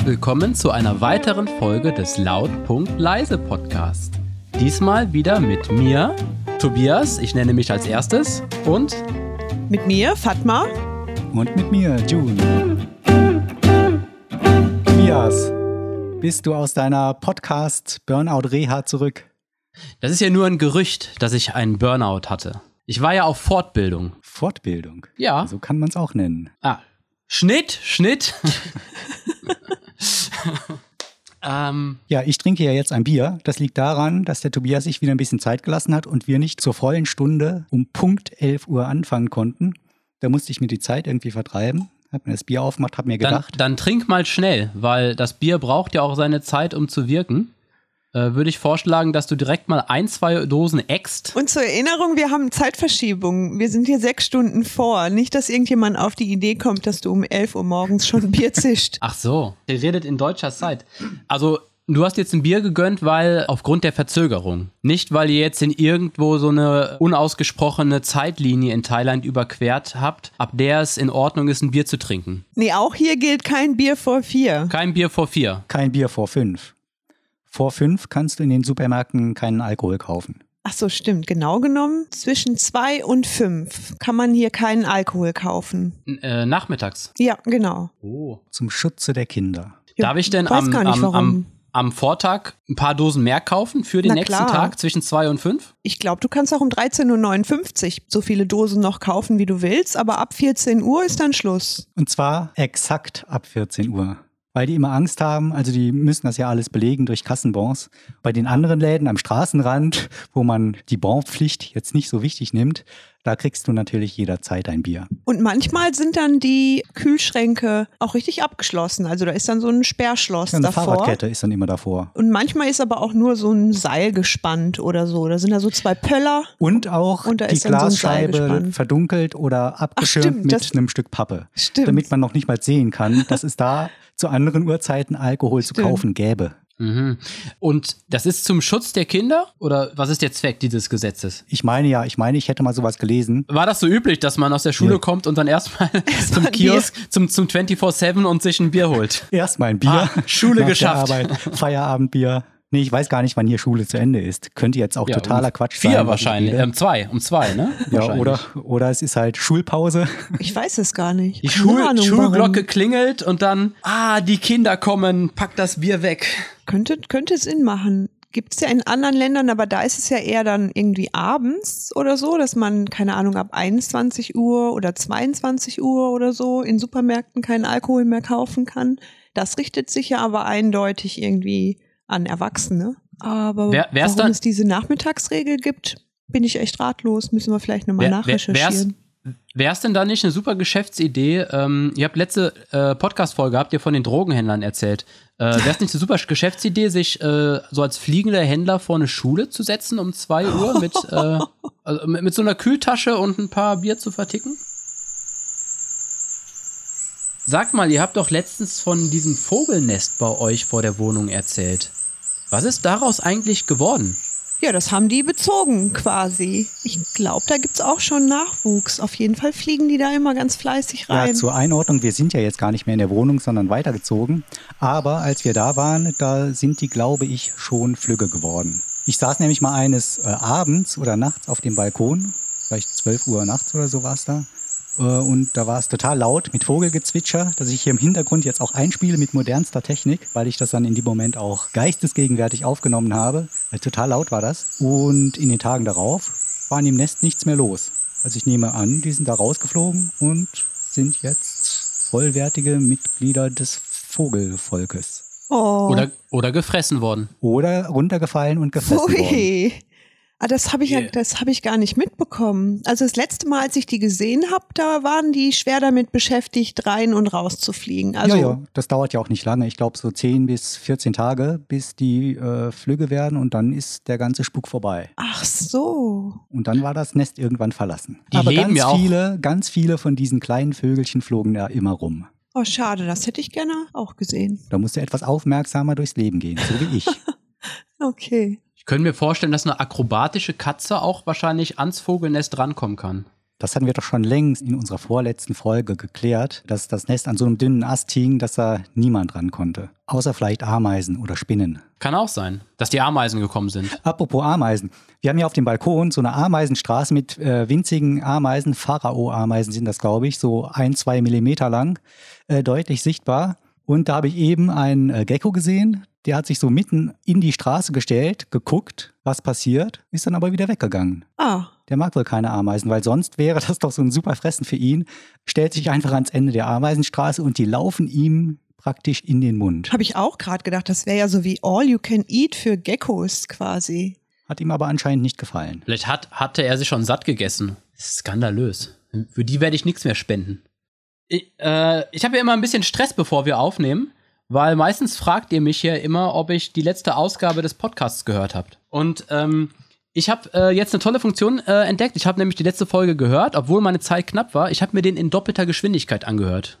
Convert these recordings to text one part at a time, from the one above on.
herzlich willkommen zu einer weiteren Folge des Laut.leise Podcast. Diesmal wieder mit mir, Tobias, ich nenne mich als erstes, und mit mir, Fatma. Und mit mir, June. Tobias, bist du aus deiner Podcast-Burnout-Reha zurück? Das ist ja nur ein Gerücht, dass ich einen Burnout hatte. Ich war ja auf Fortbildung. Fortbildung? Ja. So kann man es auch nennen. Ah, Schnitt, Schnitt. ähm. Ja, ich trinke ja jetzt ein Bier. Das liegt daran, dass der Tobias sich wieder ein bisschen Zeit gelassen hat und wir nicht zur vollen Stunde um Punkt 11 Uhr anfangen konnten. Da musste ich mir die Zeit irgendwie vertreiben. Hab mir das Bier aufgemacht, hab mir gedacht. Dann, dann trink mal schnell, weil das Bier braucht ja auch seine Zeit, um zu wirken äh, würde ich vorschlagen, dass du direkt mal ein, zwei Dosen äxt. Und zur Erinnerung, wir haben Zeitverschiebung. Wir sind hier sechs Stunden vor. Nicht, dass irgendjemand auf die Idee kommt, dass du um elf Uhr morgens schon Bier zischt. Ach so, ihr redet in deutscher Zeit. Also Du hast jetzt ein Bier gegönnt, weil aufgrund der Verzögerung. Nicht, weil ihr jetzt in irgendwo so eine unausgesprochene Zeitlinie in Thailand überquert habt, ab der es in Ordnung ist, ein Bier zu trinken. Nee, auch hier gilt kein Bier vor vier. Kein Bier vor vier. Kein Bier vor fünf. Vor fünf kannst du in den Supermärkten keinen Alkohol kaufen. Ach so, stimmt. Genau genommen, zwischen zwei und fünf kann man hier keinen Alkohol kaufen. Äh, nachmittags? Ja, genau. Oh. Zum Schutze der Kinder. Ja, Darf ich denn am, am, am, am, Vortag ein paar Dosen mehr kaufen für den Na nächsten klar. Tag zwischen zwei und fünf? Ich glaube, du kannst auch um 13.59 Uhr so viele Dosen noch kaufen, wie du willst, aber ab 14 Uhr ist dann Schluss. Und zwar exakt ab 14 Uhr weil die immer Angst haben. Also die müssen das ja alles belegen durch Kassenbons. Bei den anderen Läden am Straßenrand, wo man die Bonpflicht jetzt nicht so wichtig nimmt, da kriegst du natürlich jederzeit ein Bier. Und manchmal sind dann die Kühlschränke auch richtig abgeschlossen. Also da ist dann so ein Sperrschloss ja, eine davor. Fahrradkette ist dann immer davor. Und manchmal ist aber auch nur so ein Seil gespannt oder so. Da sind da so zwei Pöller. Und auch und die Glasscheibe so verdunkelt oder abgeschirmt Ach, stimmt, mit einem Stück Pappe. Stimmt. Damit man noch nicht mal sehen kann, dass es da zu anderen Uhrzeiten Alkohol Stimmt. zu kaufen gäbe. Mhm. Und das ist zum Schutz der Kinder oder was ist der Zweck dieses Gesetzes? Ich meine ja, ich meine, ich hätte mal sowas gelesen. War das so üblich, dass man aus der Schule nee. kommt und dann erstmal erst zum Kiosk, zum, zum 24-7 und sich ein Bier holt? Erstmal ein Bier. Ah, Schule geschafft. Arbeit, Feierabendbier. Nee, ich weiß gar nicht, wann hier Schule zu Ende ist. Könnte jetzt auch ja, totaler um Quatsch vier sein. Vier wahrscheinlich, um zwei, um zwei, ne? Ja, oder, oder es ist halt Schulpause. Ich weiß es gar nicht. Die Schul Ahnung, Schulglocke warum. klingelt und dann, ah, die Kinder kommen, pack das Bier weg. Könnte, könnte Sinn machen. Gibt es ja in anderen Ländern, aber da ist es ja eher dann irgendwie abends oder so, dass man, keine Ahnung, ab 21 Uhr oder 22 Uhr oder so in Supermärkten keinen Alkohol mehr kaufen kann. Das richtet sich ja aber eindeutig irgendwie an Erwachsene. Aber wer, warum dann, es diese Nachmittagsregel gibt, bin ich echt ratlos. Müssen wir vielleicht nochmal nachrecherchieren. Wäre es denn da nicht eine super Geschäftsidee? Ähm, ihr habt letzte äh, Podcast-Folge, habt ihr von den Drogenhändlern erzählt. Äh, Wäre es nicht eine super Geschäftsidee, sich äh, so als fliegender Händler vor eine Schule zu setzen um 2 Uhr mit, äh, also mit so einer Kühltasche und ein paar Bier zu verticken? Sagt mal, ihr habt doch letztens von diesem Vogelnest bei euch vor der Wohnung erzählt. Was ist daraus eigentlich geworden? Ja, das haben die bezogen quasi. Ich glaube, da gibt es auch schon Nachwuchs. Auf jeden Fall fliegen die da immer ganz fleißig rein. Ja, zur Einordnung, wir sind ja jetzt gar nicht mehr in der Wohnung, sondern weitergezogen. Aber als wir da waren, da sind die, glaube ich, schon flügge geworden. Ich saß nämlich mal eines äh, Abends oder nachts auf dem Balkon, vielleicht 12 Uhr nachts oder so war es da. Äh, und da war es total laut mit Vogelgezwitscher, das ich hier im Hintergrund jetzt auch einspiele mit modernster Technik, weil ich das dann in dem Moment auch geistesgegenwärtig aufgenommen habe. Also total laut war das. Und in den Tagen darauf war in dem Nest nichts mehr los. Also ich nehme an, die sind da rausgeflogen und sind jetzt vollwertige Mitglieder des Vogelvolkes. Oh. Oder, oder gefressen worden. Oder runtergefallen und gefressen Ui. worden. Ah, das habe ich yeah. ja, das habe ich gar nicht mitbekommen. Also das letzte Mal, als ich die gesehen habe, da waren die schwer damit beschäftigt, rein und raus zu fliegen. Also ja, ja, das dauert ja auch nicht lange. Ich glaube so 10 bis 14 Tage, bis die äh, Flüge werden und dann ist der ganze Spuk vorbei. Ach so. Und dann war das Nest irgendwann verlassen. Die Aber ganz ja viele, ganz viele von diesen kleinen Vögelchen flogen da immer rum. Oh, schade, das hätte ich gerne auch gesehen. Da musst du etwas aufmerksamer durchs Leben gehen, so wie ich. okay. Ich könnte mir vorstellen, dass eine akrobatische Katze auch wahrscheinlich ans Vogelnest rankommen kann. Das hatten wir doch schon längst in unserer vorletzten Folge geklärt, dass das Nest an so einem dünnen Ast hing, dass da niemand ran konnte. Außer vielleicht Ameisen oder Spinnen. Kann auch sein, dass die Ameisen gekommen sind. Apropos Ameisen. Wir haben hier auf dem Balkon so eine Ameisenstraße mit äh, winzigen Ameisen. Pharao-Ameisen sind das, glaube ich, so ein, zwei Millimeter lang, äh, deutlich sichtbar. Und da habe ich eben einen äh, Gecko gesehen. Der hat sich so mitten in die Straße gestellt, geguckt, was passiert, ist dann aber wieder weggegangen. Ah, Der mag wohl keine Ameisen, weil sonst wäre das doch so ein super Fressen für ihn. Stellt sich einfach ans Ende der Ameisenstraße und die laufen ihm praktisch in den Mund. habe ich auch gerade gedacht, das wäre ja so wie All You Can Eat für Geckos quasi. Hat ihm aber anscheinend nicht gefallen. Vielleicht hat, hatte er sich schon satt gegessen. Skandalös. Für die werde ich nichts mehr spenden. Ich, äh, ich habe ja immer ein bisschen Stress, bevor wir aufnehmen, weil meistens fragt ihr mich ja immer, ob ich die letzte Ausgabe des Podcasts gehört habt. Und ähm, ich habe äh, jetzt eine tolle Funktion äh, entdeckt. Ich habe nämlich die letzte Folge gehört, obwohl meine Zeit knapp war. Ich habe mir den in doppelter Geschwindigkeit angehört.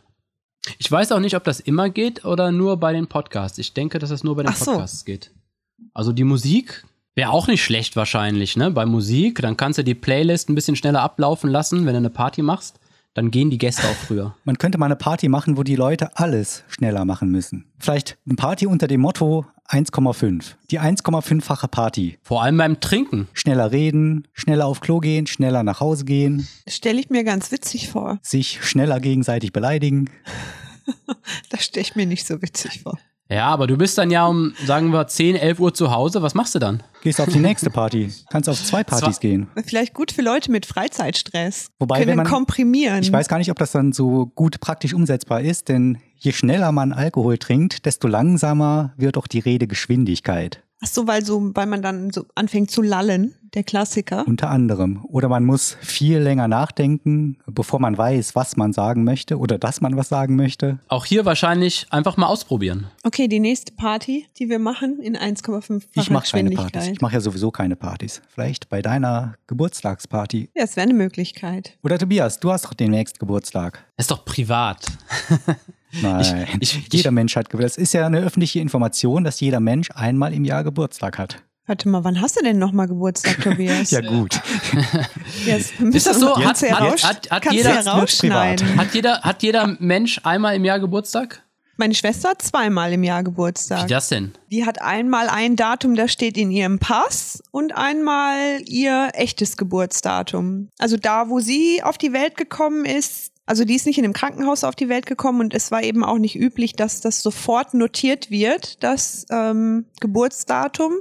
Ich weiß auch nicht, ob das immer geht oder nur bei den Podcasts. Ich denke, dass es nur bei den so. Podcasts geht. Also die Musik wäre auch nicht schlecht wahrscheinlich, ne? Bei Musik, dann kannst du die Playlist ein bisschen schneller ablaufen lassen, wenn du eine Party machst. Dann gehen die Gäste auch früher. Man könnte mal eine Party machen, wo die Leute alles schneller machen müssen. Vielleicht eine Party unter dem Motto 1,5. Die 1,5-fache Party. Vor allem beim Trinken. Schneller reden, schneller auf Klo gehen, schneller nach Hause gehen, stelle ich mir ganz witzig vor. sich schneller gegenseitig beleidigen. Das stelle ich mir nicht so witzig vor. Ja, aber du bist dann ja um, sagen wir, 10, 11 Uhr zu Hause. Was machst du dann? Gehst auf die nächste Party. Kannst auf zwei Partys Zwar- gehen. Vielleicht gut für Leute mit Freizeitstress. Wobei, Können wenn man- komprimieren. Ich weiß gar nicht, ob das dann so gut praktisch umsetzbar ist, denn je schneller man Alkohol trinkt, desto langsamer wird auch die Redegeschwindigkeit. Ach so, weil so, weil man dann so anfängt zu lallen, der Klassiker. Unter anderem. Oder man muss viel länger nachdenken, bevor man weiß, was man sagen möchte oder dass man was sagen möchte. Auch hier wahrscheinlich einfach mal ausprobieren. Okay, die nächste Party, die wir machen, in 1,5 Ich mache keine. Partys. Ich mache ja sowieso keine Partys. Vielleicht bei deiner Geburtstagsparty. Ja, das wäre eine Möglichkeit. Oder Tobias, du hast doch demnächst Geburtstag. Ist doch privat. Nein, Ich- ich- jeder Mensch hat Geburtstag. Das ist ja eine öffentliche Information, dass jeder Mensch einmal im Jahr Geburtstag hat. Warte mal, wann hast du denn nochmal Geburtstag, Tobias? Ja gut. Jetzt Ist das so? Hat- hat- hat kannst jeder-. Hat jeder, hat jeder Mensch einmal im Jahr Geburtstag? Meine Schwester hat zweimal im Jahr Geburtstag. Wie das denn? Die hat einmal ein Datum, das steht in ihrem Pass und einmal ihr echtes Geburtsdatum. Also da, wo sie auf die Welt gekommen ist, also die ist nicht in einem Krankenhaus auf die Welt gekommen und es war eben auch nicht üblich, dass das sofort notiert wird, das ähm, Geburtsdatum,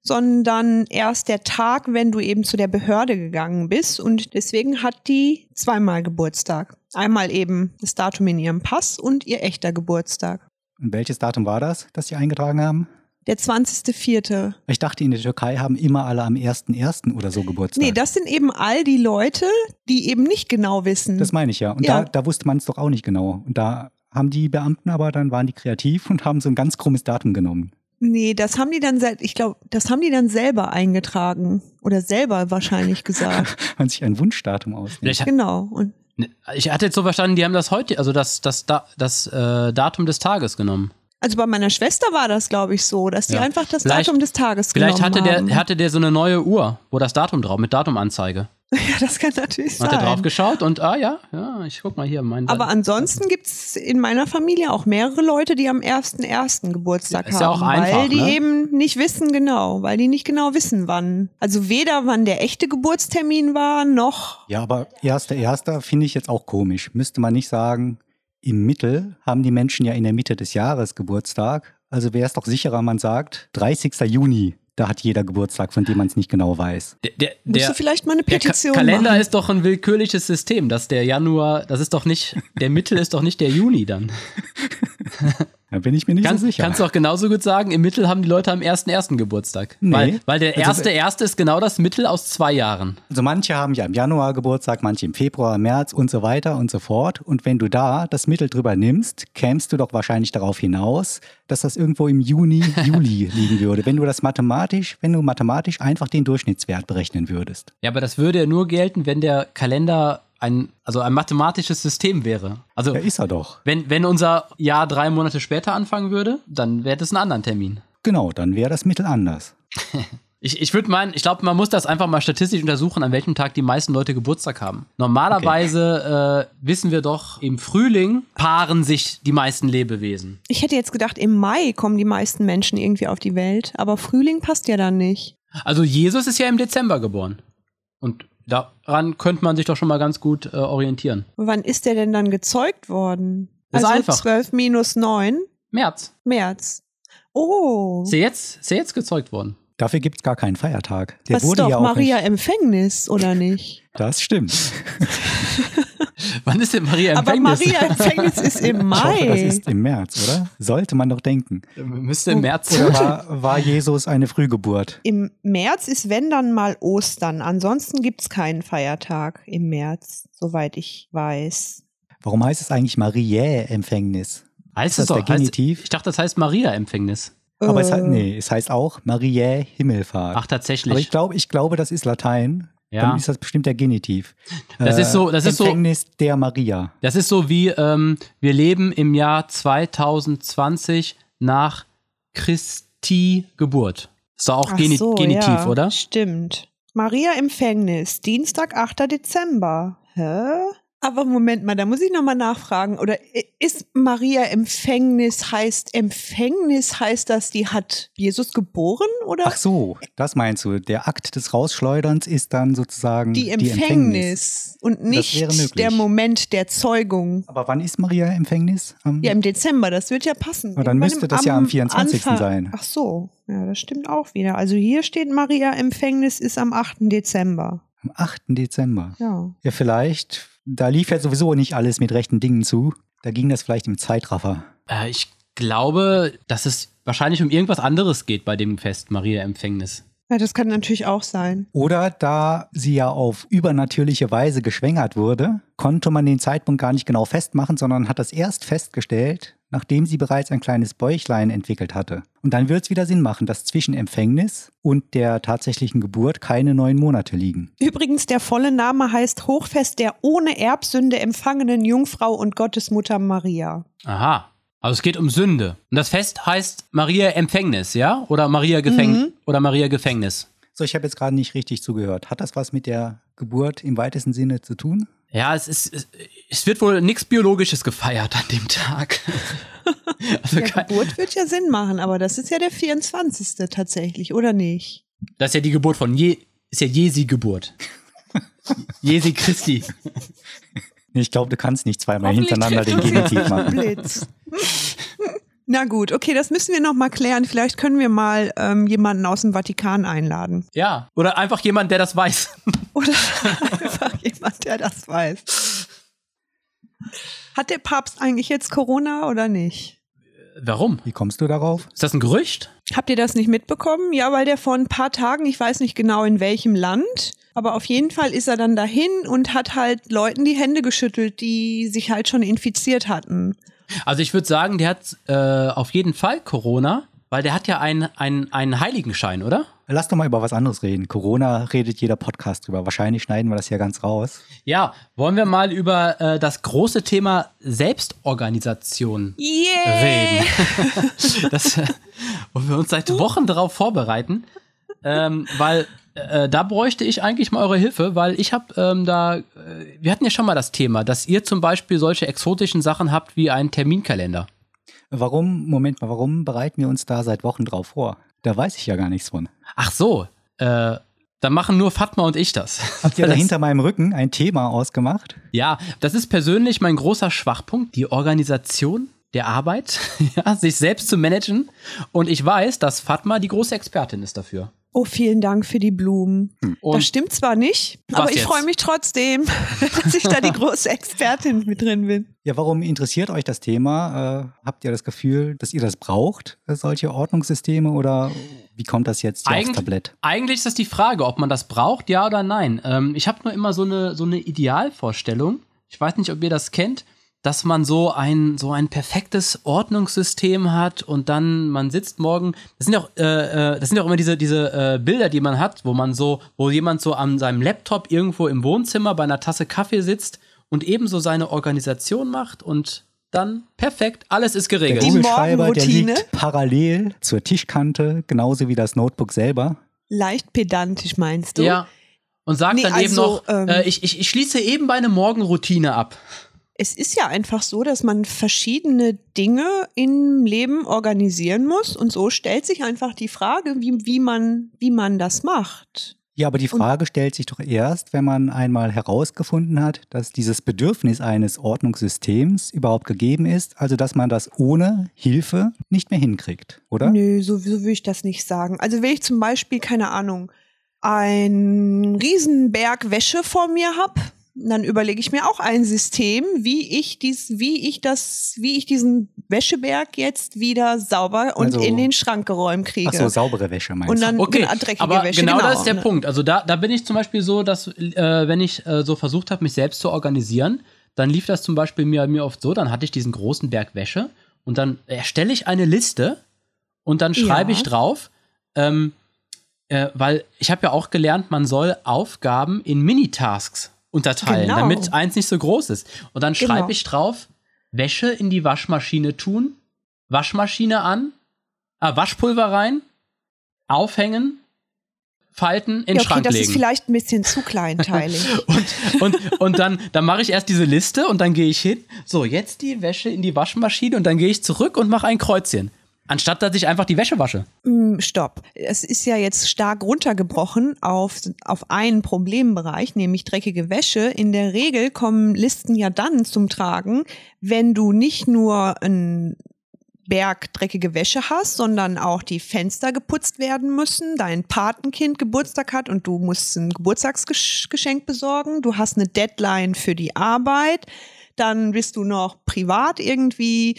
sondern erst der Tag, wenn du eben zu der Behörde gegangen bist. Und deswegen hat die zweimal Geburtstag. Einmal eben das Datum in ihrem Pass und ihr echter Geburtstag. Und welches Datum war das, das Sie eingetragen haben? Der 20.04. Ich dachte, in der Türkei haben immer alle am 1.1. oder so Geburtstag. Nee, das sind eben all die Leute, die eben nicht genau wissen. Das meine ich ja. Und Ja. Da, da wusste man es doch auch nicht genau. Und da haben die Beamten aber, dann waren die kreativ und haben so ein ganz krummes Datum genommen. nee, das haben die dann sel- ich glaube, das haben die dann selber eingetragen oder selber wahrscheinlich gesagt. Man sich ein Wunschdatum hat, genau. Und ich hatte jetzt so verstanden, die haben das heute, also das, das, Da- das äh, Datum des Tages genommen. Also bei meiner Schwester war das, glaube ich, so, dass die Ja. einfach das Vielleicht- Datum des Tages Vielleicht genommen hatte der, haben. hatte der so eine neue Uhr, wo das Datum drauf, mit Datumanzeige. ja, das kann natürlich sein. Hat er drauf geschaut und, ah ja, ja, ich guck mal hier, mein Aber ansonsten gibt's in meiner Familie auch mehrere Leute, die am 1.1. Geburtstag Ist ja haben. auch einfach, weil die ne? eben nicht wissen genau, weil die nicht genau wissen, wann. Also weder wann der echte Geburtstermin war, noch Ja, aber erster, erster finde ich jetzt auch komisch. Müsste man nicht sagen, im Mittel haben die Menschen ja in der Mitte des Jahres Geburtstag. Also wäre es doch sicherer, man sagt 30. Juni. Da hat jeder Geburtstag, von dem man es nicht genau weiß. der, der, musst du vielleicht mal eine der Ka Petition Kalender machen. ist doch ein willkürliches System, dass der Januar, das ist doch nicht, der Mittel ist doch nicht der Juni dann. Da bin ich mir nicht Kann, so sicher. Kannst du auch genauso gut sagen, im Mittel haben die Leute am 1.1. Geburtstag. Nee. Weil, weil der Also- erste erste ist genau das Mittel aus zwei Jahren. Also manche haben ja im Januar Geburtstag, manche im Februar, März und so weiter und so fort. Und wenn du da das Mittel drüber nimmst, kämst du doch wahrscheinlich darauf hinaus, dass das irgendwo im Juni, Juli liegen würde. Wenn du das mathematisch, wenn du mathematisch einfach den Durchschnittswert berechnen würdest. Ja, aber das würde ja nur gelten, wenn der Kalender ein, also ein mathematisches System wäre. Also Ja, ist er doch. wenn, wenn unser Jahr drei Monate später anfangen würde, dann wäre das ein anderer Termin. Genau, dann wäre das Mittel anders. Ich, ich würde meinen, ich glaube, man muss das einfach mal statistisch untersuchen, an welchem Tag die meisten Leute Geburtstag haben. Normalerweise äh, wissen wir doch, im Frühling paaren sich die meisten Lebewesen. Ich hätte jetzt gedacht, im Mai kommen die meisten Menschen irgendwie auf die Welt, aber Frühling passt ja dann nicht. Also Jesus ist ja im Dezember geboren. Und daran könnte man sich doch schon mal ganz gut äh, orientieren. Wann ist der denn dann gezeugt worden? Ist also einfach. 12 minus 9, März. März. Oh, Ist er jetzt, ist er jetzt gezeugt worden? Dafür gibt es gar keinen Feiertag. Der das ist wurde doch ja auch Maria nicht- Empfängnis, oder nicht? Das stimmt. Wann ist denn Maria Aber Empfängnis? Maria Empfängnis ist im Ich hoffe, das Mai. ist im März, oder? Sollte man doch denken. Müsste im März. Oder war, war Jesus eine Frühgeburt? Im März ist, wenn dann mal Ostern. Ansonsten gibt's keinen Feiertag im März, soweit ich weiß. Warum heißt es eigentlich Mariä-Empfängnis? Heißt das es doch. der Genitiv? Heißt, ich dachte, das heißt Maria Empfängnis. Aber es, Äh, hat, nee, es heißt auch Mariä-Himmelfahrt. Ach, tatsächlich. Aber ich glaube, ich glaube, das ist Latein. Ja. Dann ist das bestimmt der Genitiv. Das ist so- das ist so- Empfängnis der Maria. Das ist so wie, ähm, wir leben im Jahr 2020 nach Christi Geburt. Ist doch auch ach Geni so, Genitiv, ja, oder? Stimmt. Maria Empfängnis, Dienstag, 8. Dezember. Hä? Aber Moment mal, da muss ich nochmal nachfragen. Oder ist Maria Empfängnis heißt Empfängnis heißt das, die hat Jesus geboren oder Ach so, das meinst du. Der Akt des Rausschleuderns ist dann sozusagen die Empfängnis, und nicht wäre möglich. der Moment der Zeugung? Aber wann ist Maria Empfängnis? Am Ja, im Dezember, das wird ja passen. Aber dann müsste das ja am 24. sein. Ach so, ja, das stimmt auch wieder. Also hier steht Maria Empfängnis ist am 8. Dezember. am 8. Dezember. Ja. Ja, vielleicht. Da lief ja sowieso nicht alles mit rechten Dingen zu. Da ging das vielleicht im Zeitraffer. Äh, ich glaube, dass es wahrscheinlich um irgendwas anderes geht bei dem Fest Maria Empfängnis. Ja, das kann natürlich auch sein. Oder da sie ja auf übernatürliche Weise geschwängert wurde, konnte man den Zeitpunkt gar nicht genau festmachen, sondern hat das erst festgestellt, nachdem sie bereits ein kleines Bäuchlein entwickelt hatte. Und dann wird es wieder Sinn machen, dass zwischen Empfängnis und der tatsächlichen Geburt keine neun Monate liegen. Übrigens, der volle Name heißt Hochfest der ohne Erbsünde empfangenen Jungfrau und Gottesmutter Maria. Aha. Also es geht um Sünde. Und das Fest heißt Maria Empfängnis, ja? Oder Maria Gefäng Mhm. oder Maria Gefängnis. So, ich habe jetzt gerade nicht richtig zugehört. Hat das was mit der Geburt im weitesten Sinne zu tun? Ja, es ist, es, wird wohl nichts Biologisches gefeiert an dem Tag. also Der kein, Geburt wird ja Sinn machen, aber das ist ja der 24. tatsächlich, oder nicht? das ist ja die Geburt von Je, ist ja Jesi Geburt. Jesi Christi. Ich glaube, du kannst nicht zweimal hintereinander den Genitiv machen. Blitz. Na gut, okay, das müssen wir noch mal klären. Vielleicht können wir mal ähm, jemanden aus dem Vatikan einladen. Ja. Oder einfach jemand, der das weiß. Oder jemand, der das weiß. Hat der Papst eigentlich jetzt Corona oder nicht? Warum? Wie kommst du darauf? Ist das ein Gerücht? Habt ihr das nicht mitbekommen? Ja, weil der vor ein paar Tagen, ich weiß nicht genau in welchem Land, aber auf jeden Fall ist er dann dahin und hat halt Leuten die Hände geschüttelt, die sich halt schon infiziert hatten. Also ich würde sagen, der hat äh, auf jeden Fall Corona, weil der hat ja einen, einen, einen Heiligenschein, oder? Lass doch mal über was anderes reden. Corona redet jeder Podcast drüber. Wahrscheinlich schneiden wir das ja ganz raus. Ja, wollen wir mal über äh, das große Thema Selbstorganisation Yeah! reden. das, äh, wo wir uns seit Wochen darauf vorbereiten. Ähm, weil äh, da bräuchte ich eigentlich mal eure Hilfe, weil ich habe ähm, da, äh, wir hatten ja schon mal das Thema, dass ihr zum Beispiel solche exotischen Sachen habt wie einen Terminkalender. Warum, Moment mal, warum bereiten wir uns da seit Wochen drauf vor? Da weiß ich ja gar nichts von. Ach so, äh, dann machen nur Fatma und ich das. Habt ihr da hinter meinem Rücken ein Thema ausgemacht? Ja, das ist persönlich mein großer Schwachpunkt, die Organisation der Arbeit, ja, sich selbst zu managen. Und ich weiß, dass Fatma die große Expertin ist dafür. Oh, vielen Dank für die Blumen. Und das stimmt zwar nicht, aber ich freue mich trotzdem, dass ich da die große Expertin mit drin bin. Ja, warum interessiert euch das Thema? Äh, habt ihr das Gefühl, dass ihr das braucht, äh, solche Ordnungssysteme? Oder wie kommt das jetzt hier aufs Eigentlich- Tablett? eigentlich ist das die Frage, ob man das braucht, ja oder nein. Ähm, ich habe nur immer so eine, so eine Idealvorstellung. Ich weiß nicht, ob ihr das kennt, dass man so ein, so ein perfektes Ordnungssystem hat und dann man sitzt morgen. Das sind ja auch, äh, äh, das sind ja auch immer diese, diese äh, Bilder, die man hat, wo man so, wo jemand so an seinem Laptop irgendwo im Wohnzimmer bei einer Tasse Kaffee sitzt und ebenso seine Organisation macht und dann perfekt, alles ist Der geregelt. Die Kugelschreiber, der Morgenroutine? liegt parallel zur Tischkante, genauso wie das Notebook selber. Leicht pedantisch meinst du? Ja. Und sagt Nee, dann eben also, noch, ähm, äh, ich, ich, ich schließe eben meine Morgenroutine ab. Es ist ja einfach so, dass man verschiedene Dinge im Leben organisieren muss und so stellt sich einfach die Frage, wie, wie, man, wie man das macht. Ja, aber die Frage stellt sich doch erst, wenn man einmal herausgefunden hat, dass dieses Bedürfnis eines Ordnungssystems überhaupt gegeben ist, also dass man das ohne Hilfe nicht mehr hinkriegt, oder? Nö, so, so will ich das nicht sagen. Also wenn ich zum Beispiel, keine Ahnung, einen Riesenberg Wäsche vor mir hab, dann überlege ich mir auch ein System, wie ich dies, wie ich das, wie ich diesen Wäscheberg jetzt wieder sauber und Also- in den Schrank geräumt kriege. Ach so, saubere Wäsche meinst Und dann du? Okay, genau, dreckige aber Wäsche, genau, genau. das ist der Ne? Punkt. Also da, da bin ich zum Beispiel so, dass äh, wenn ich äh, so versucht habe, mich selbst zu organisieren, dann lief das zum Beispiel mir, mir oft so, dann hatte ich diesen großen Berg Wäsche und dann erstelle ich eine Liste und dann schreibe Ja. ich drauf, ähm, äh, weil ich habe ja auch gelernt, man soll Aufgaben in Minitasks unterteilen, Genau. damit eins nicht so groß ist. Und dann Genau. schreibe ich drauf, Wäsche in die Waschmaschine tun, Waschmaschine an, ah, Waschpulver rein, aufhängen, falten, in den ja, okay, Schrank das legen. ist vielleicht ein bisschen zu kleinteilig. und, und, und dann, dann mache ich erst diese Liste und dann gehe ich hin. So, jetzt die Wäsche in die Waschmaschine und dann gehe ich zurück und mache ein Kreuzchen. Anstatt dass ich einfach die Wäsche wasche. Mm, Stopp. Es ist ja jetzt stark runtergebrochen auf, auf einen Problembereich, nämlich dreckige Wäsche. In der Regel kommen Listen ja dann zum Tragen, wenn du nicht nur einen Berg dreckige Wäsche hast, sondern auch die Fenster geputzt werden müssen, dein Patenkind Geburtstag hat und du musst ein Geburtstagsgeschenk besorgen, du hast eine Deadline für die Arbeit, dann bist du noch privat irgendwie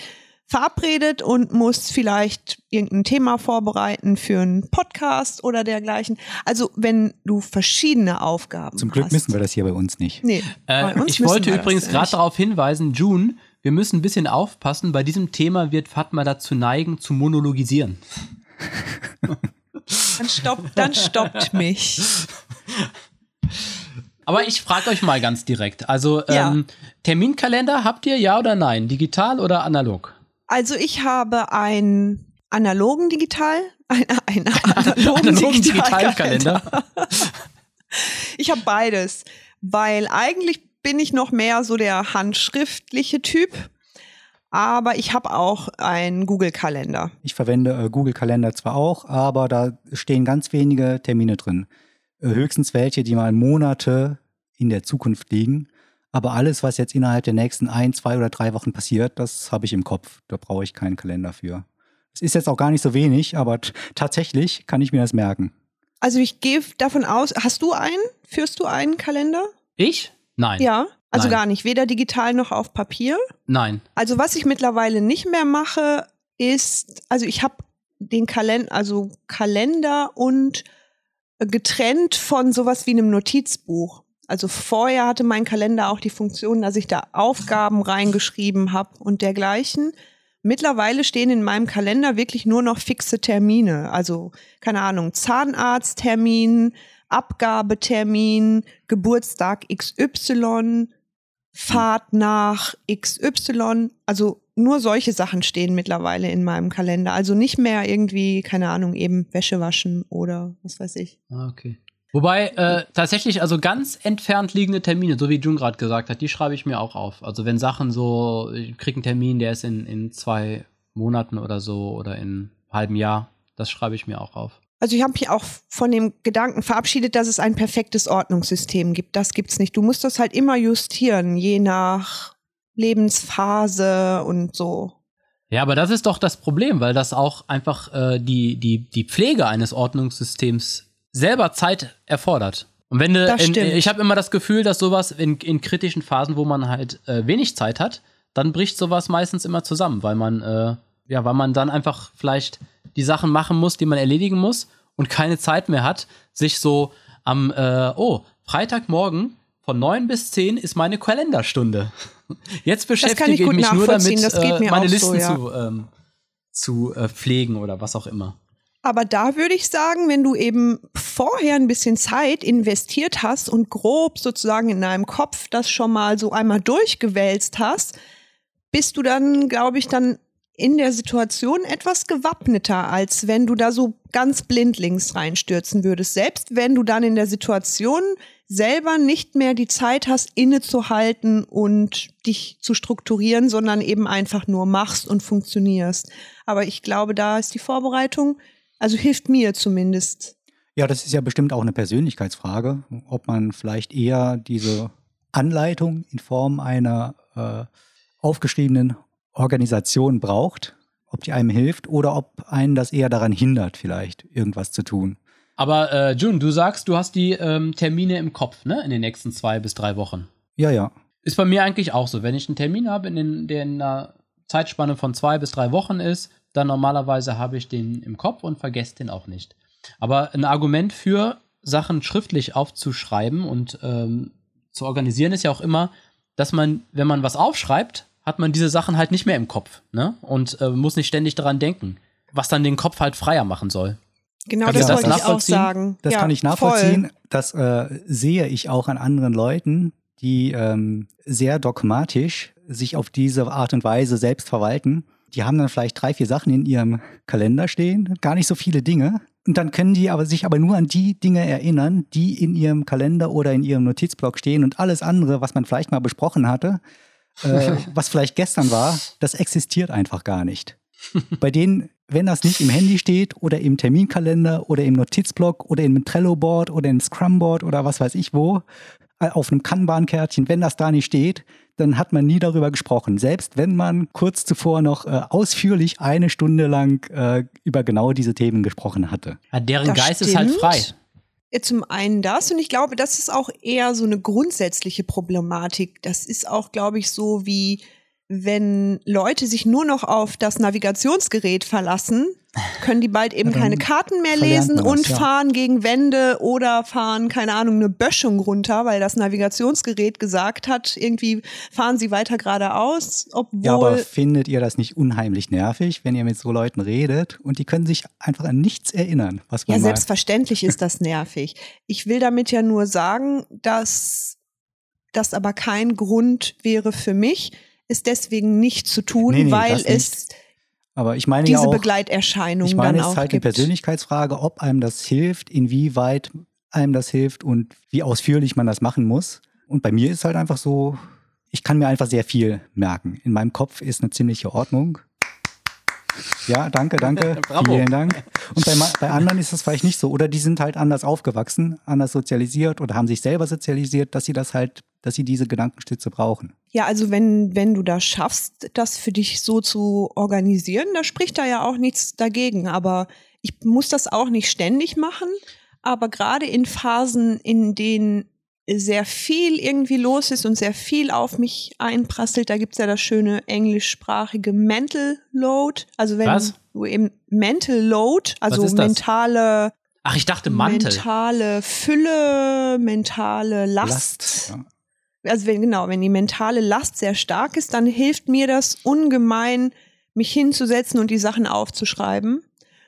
verabredet und musst vielleicht irgendein Thema vorbereiten für einen Podcast oder dergleichen. Also wenn du verschiedene Aufgaben Zum Glück hast. müssen wir das hier bei uns nicht. Nee, bei Äh, uns ich wollte übrigens gerade darauf hinweisen, June, wir müssen ein bisschen aufpassen. Bei diesem Thema wird Fatma dazu neigen, zu monologisieren. Dann stoppt, dann stoppt mich. Aber ich frage euch mal ganz direkt. Also, Ja. ähm, Terminkalender habt ihr ja oder nein? Digital oder analog? Also ich habe einen analogen Digital, einen, einen analogen, Analogen Digitalkalender. Digitalkalender. Ich habe beides, weil eigentlich bin ich noch mehr so der handschriftliche Typ, aber ich habe auch einen Google-Kalender. Ich verwende äh, Google Kalender zwar auch, aber da stehen ganz wenige Termine drin. Äh, höchstens welche, die mal Monate in der Zukunft liegen. Aber alles, was jetzt innerhalb der nächsten ein, zwei oder drei Wochen passiert, das habe ich im Kopf. Da brauche ich keinen Kalender für. Es ist jetzt auch gar nicht so wenig, aber tatsächlich kann ich mir das merken. Also ich gehe davon aus, hast du einen? Führst du einen Kalender? Ich? Nein. Ja, also Nein. gar nicht, weder digital noch auf Papier. Nein. Also was ich mittlerweile nicht mehr mache, ist, also ich habe den Kalender, also Kalender und getrennt von sowas wie einem Notizbuch. Also vorher hatte mein Kalender auch die Funktion, dass ich da Aufgaben reingeschrieben habe und dergleichen. Mittlerweile stehen in meinem Kalender wirklich nur noch fixe Termine. Also, keine Ahnung, Zahnarzttermin, Abgabetermin, Geburtstag XY, Fahrt nach XY. Also nur solche Sachen stehen mittlerweile in meinem Kalender. Also nicht mehr irgendwie, keine Ahnung, eben Wäsche waschen oder was weiß ich. Ah, Okay. Wobei äh, tatsächlich, also ganz entfernt liegende Termine, so wie Jun gerade gesagt hat, die schreibe ich mir auch auf. Also wenn Sachen so, ich krieg einen Termin, der ist in, in zwei Monaten oder so oder in einem halben Jahr, das schreibe ich mir auch auf. Also ich habe mich auch von dem Gedanken verabschiedet, dass es ein perfektes Ordnungssystem gibt. Das gibt's nicht. Du musst das halt immer justieren, je nach Lebensphase und so. Ja, aber das ist doch das Problem, weil das auch einfach äh, die, die, die Pflege eines Ordnungssystems selber Zeit erfordert. Und wenn du, Das in, ich habe immer das Gefühl, dass sowas in, in kritischen Phasen, wo man halt äh, wenig Zeit hat, dann bricht sowas meistens immer zusammen, weil man, äh, ja, weil man dann einfach vielleicht die Sachen machen muss, die man erledigen muss und keine Zeit mehr hat, sich so am, äh, oh, Freitagmorgen von 9 bis 10 ist meine Kalenderstunde. Jetzt ich beschäftige ich gut mich nur damit, nachvollziehen, das geht äh, mir meine Listen so, ja. zu, ähm, zu äh, pflegen oder was auch immer. Aber da würde ich sagen, wenn du eben vorher ein bisschen Zeit investiert hast und grob sozusagen in deinem Kopf das schon mal so einmal durchgewälzt hast, bist du dann, glaube ich, dann in der Situation etwas gewappneter, als wenn du da so ganz blindlings reinstürzen würdest. Selbst wenn du dann in der Situation selber nicht mehr die Zeit hast, innezuhalten und dich zu strukturieren, sondern eben einfach nur machst und funktionierst. Aber ich glaube, da ist die Vorbereitung, also hilft mir zumindest. Ja, das ist ja bestimmt auch eine Persönlichkeitsfrage, ob man vielleicht eher diese Anleitung in Form einer äh, aufgeschriebenen Organisation braucht, ob die einem hilft oder ob einen das eher daran hindert, vielleicht irgendwas zu tun. Aber äh, June, du sagst, du hast die ähm, Termine im Kopf, ne? In den nächsten zwei bis drei Wochen. Ja, ja. Ist bei mir eigentlich auch so. Wenn ich einen Termin habe, in, den, der in einer Zeitspanne von zwei bis drei Wochen ist, dann normalerweise habe ich den im Kopf und vergesse den auch nicht. Aber ein Argument für Sachen schriftlich aufzuschreiben und ähm, zu organisieren ist ja auch immer, dass man, wenn man was aufschreibt, hat man diese Sachen halt nicht mehr im Kopf, ne? Und äh, muss nicht ständig daran denken, was dann den Kopf halt freier machen soll. Genau, Kannst das wollte ich auch sagen. Das ja, kann ich nachvollziehen. Voll. Das äh, sehe ich auch an anderen Leuten, die ähm, sehr dogmatisch sich auf diese Art und Weise selbst verwalten. Die haben dann vielleicht drei, vier Sachen in ihrem Kalender stehen, gar nicht so viele Dinge. Und dann können die aber sich aber nur an die Dinge erinnern, die in ihrem Kalender oder in ihrem Notizblock stehen und alles andere, was man vielleicht mal besprochen hatte, äh, was vielleicht gestern war, das existiert einfach gar nicht. Bei denen, wenn das nicht im Handy steht oder im Terminkalender oder im Notizblock oder im Trello-Board oder im Scrum-Board oder was weiß ich wo, auf einem Kanban-Kärtchen, wenn das da nicht steht, dann hat man nie darüber gesprochen. Selbst wenn man kurz zuvor noch äh, ausführlich eine Stunde lang äh, über genau diese Themen gesprochen hatte. Ja, deren das Geist stimmt. ist halt frei. Zum einen das und ich glaube, das ist auch eher so eine grundsätzliche Problematik. Das ist auch, glaube ich, so wie wenn Leute sich nur noch auf das Navigationsgerät verlassen, können die bald eben keine Karten mehr lesen das, und ja. fahren gegen Wände oder fahren, keine Ahnung, eine Böschung runter, weil das Navigationsgerät gesagt hat, irgendwie fahren sie weiter geradeaus, obwohl. Ja, aber findet ihr das nicht unheimlich nervig, wenn ihr mit so Leuten redet und die können sich einfach an nichts erinnern, was Ja, selbstverständlich ist das nervig. Ich will damit ja nur sagen, dass das aber kein Grund wäre für mich, es deswegen nicht zu tun, nee, nee, weil es aber ich meine diese ja auch, Begleiterscheinungen ich meine, dann es ist halt gibt. eine Persönlichkeitsfrage, ob einem das hilft, inwieweit einem das hilft und wie ausführlich man das machen muss. Und bei mir ist halt einfach so, ich kann mir einfach sehr viel merken. In meinem Kopf ist eine ziemliche Ordnung. Ja, danke, danke. Vielen Dank. Und bei, bei anderen ist das vielleicht nicht so. Oder die sind halt anders aufgewachsen, anders sozialisiert oder haben sich selber sozialisiert, dass sie das halt, dass sie diese Gedankenstütze brauchen. Ja, also wenn, wenn du das schaffst, das für dich so zu organisieren, da spricht da ja auch nichts dagegen. Aber ich muss das auch nicht ständig machen. Aber gerade in Phasen, in denen sehr viel irgendwie los ist und sehr viel auf mich einprasselt. Da gibt's ja das schöne englischsprachige Mental Load. Also wenn Was? du eben Mental Load, also mentale Ach, ich dachte Mantel. Mentale Fülle, mentale Last. Last ja. Also wenn, genau, wenn die mentale Last sehr stark ist, dann hilft mir das ungemein, mich hinzusetzen und die Sachen aufzuschreiben.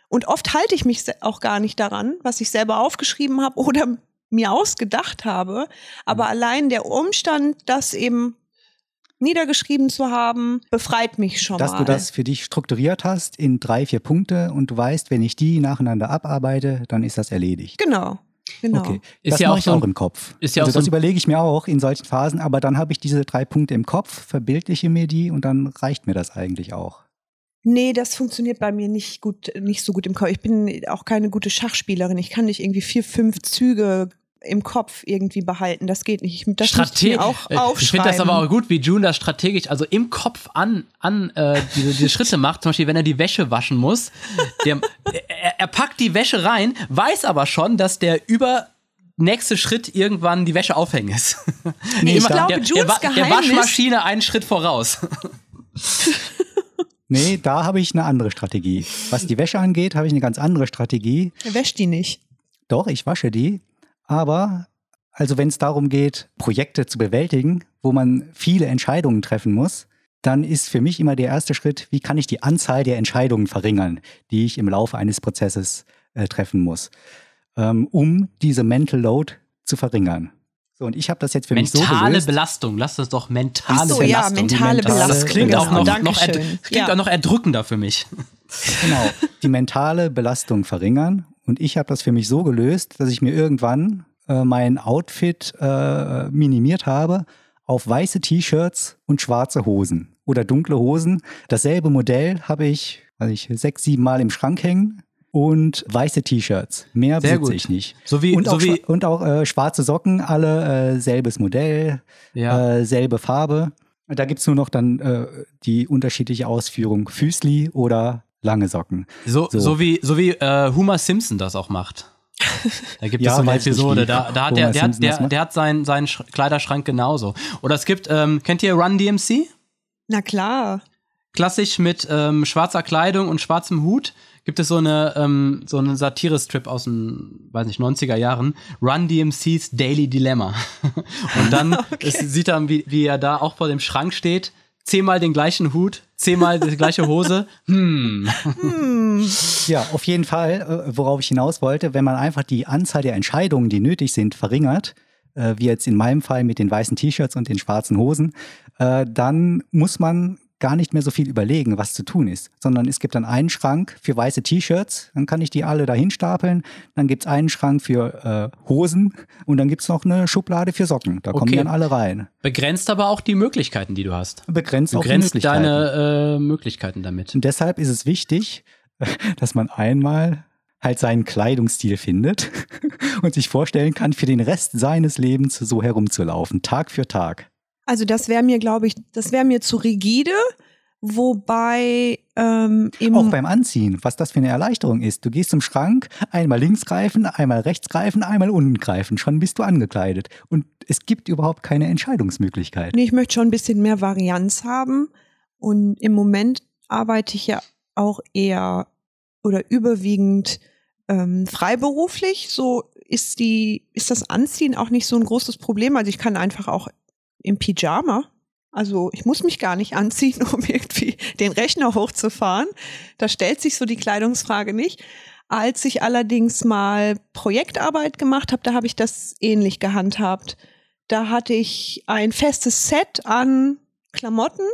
Und oft halte ich mich auch gar nicht daran, was ich selber aufgeschrieben habe oder mir ausgedacht habe. Aber mhm. allein der Umstand, das eben niedergeschrieben zu haben, befreit mich schon Dass mal. du das für dich strukturiert hast in drei, vier Punkte und du weißt, wenn ich die nacheinander abarbeite, dann ist das erledigt. Genau. Genau. Okay, ist das ja mache ich so auch im Kopf. Ist ja also auch so das überlege ich mir auch in solchen Phasen, aber dann habe ich diese drei Punkte im Kopf, verbildliche mir die und dann reicht mir das eigentlich auch. Nee, das funktioniert bei mir nicht gut, nicht so gut im Kopf. Ich bin auch keine gute Schachspielerin. Ich kann nicht irgendwie vier, fünf Züge im Kopf irgendwie behalten. Das geht nicht. Das Strate auch äh, Ich finde das aber auch gut, wie June das strategisch, also im Kopf an, an äh, diese, diese Schritte macht. Zum Beispiel, wenn er die Wäsche waschen muss. Der, er, er packt die Wäsche rein, weiß aber schon, dass der über nächste Schritt irgendwann die Wäsche aufhängen ist. Nee, ich glaube, der, der, der, der Waschmaschine einen Schritt voraus. Nee, da habe ich eine andere Strategie. Was die Wäsche angeht, habe ich eine ganz andere Strategie. Er wäscht die nicht. Doch, ich wasche die. Aber also wenn es darum geht, Projekte zu bewältigen, wo man viele Entscheidungen treffen muss, dann ist für mich immer der erste Schritt, wie kann ich die Anzahl der Entscheidungen verringern, die ich im Laufe eines Prozesses äh, treffen muss, ähm, um diese Mental Load zu verringern. So, und ich habe das jetzt für mich so Mentale. Belastung, lass das doch mentale so, Belastung. ja, mentale mentale- Belastung. Das klingt auch genau. noch, noch, Dankeschön. klingt ja. auch noch erdrückender für mich. Genau, die mentale Belastung verringern. Und ich habe das für mich so gelöst, dass ich mir irgendwann äh, mein Outfit äh, minimiert habe auf weiße T-Shirts und schwarze Hosen oder dunkle Hosen. Dasselbe Modell habe ich, also ich sechs, sieben Mal im Schrank hängen und weiße T-Shirts. Mehr Sehr besitze gut. ich nicht. So wie- und, so auch, wie- und auch äh, schwarze Socken, alle äh, selbes Modell, Ja. äh, selbe Farbe. Da gibt's nur noch dann äh, die unterschiedliche Ausführung Füßli oder lange Socken. So, so. So. wie, so wie äh, Homer Simpson das auch macht. Da gibt Ja, es so eine Episode, da, da hat der, der, der, der hat seinen, seinen Sch- Kleiderschrank genauso. Oder es gibt, ähm, kennt ihr Run DMC? Na klar. Klassisch mit ähm, schwarzer Kleidung und schwarzem Hut gibt es so eine ähm, so einen Satire-Strip aus den, weiß nicht, 90er Jahren, Run DMC's Daily Dilemma. und dann es sieht er, wie, wie er da auch vor dem Schrank steht, zehnmal den gleichen Hut, zehnmal die gleiche Hose. Hm. Ja, auf jeden Fall, äh, worauf ich hinaus wollte, wenn man einfach die Anzahl der Entscheidungen, die nötig sind, verringert, äh, wie jetzt in meinem Fall mit den weißen T-Shirts und den schwarzen Hosen, äh, dann muss man gar nicht mehr so viel überlegen, was zu tun ist, sondern es gibt dann einen Schrank für weiße T-Shirts, dann kann ich die alle dahin stapeln, dann gibt's einen Schrank für äh, Hosen und dann gibt's noch eine Schublade für Socken, da kommen Okay. die dann alle rein. Begrenzt aber auch die Möglichkeiten, die du hast. Begrenzt auch die Möglichkeiten. deine äh, Möglichkeiten damit. Und deshalb ist es wichtig, dass man einmal halt seinen Kleidungsstil findet und sich vorstellen kann, für den Rest seines Lebens so herumzulaufen, Tag für Tag. Also das wäre mir, glaube ich, das wäre mir zu rigide, wobei ähm, Auch beim Anziehen, was das für eine Erleichterung ist. Du gehst zum Schrank, einmal links greifen, einmal rechts greifen, einmal unten greifen, schon bist du angekleidet. Und es gibt überhaupt keine Entscheidungsmöglichkeit. Nee, ich möchte schon ein bisschen mehr Varianz haben. Und im Moment arbeite ich ja auch eher oder überwiegend ähm, freiberuflich. So ist die, ist das Anziehen auch nicht so ein großes Problem. Also ich kann einfach auch im Pyjama. Also ich muss mich gar nicht anziehen, um irgendwie den Rechner hochzufahren. Da stellt sich so die Kleidungsfrage nicht. Als ich allerdings mal Projektarbeit gemacht habe, da habe ich das ähnlich gehandhabt. Da hatte ich ein festes Set an Klamotten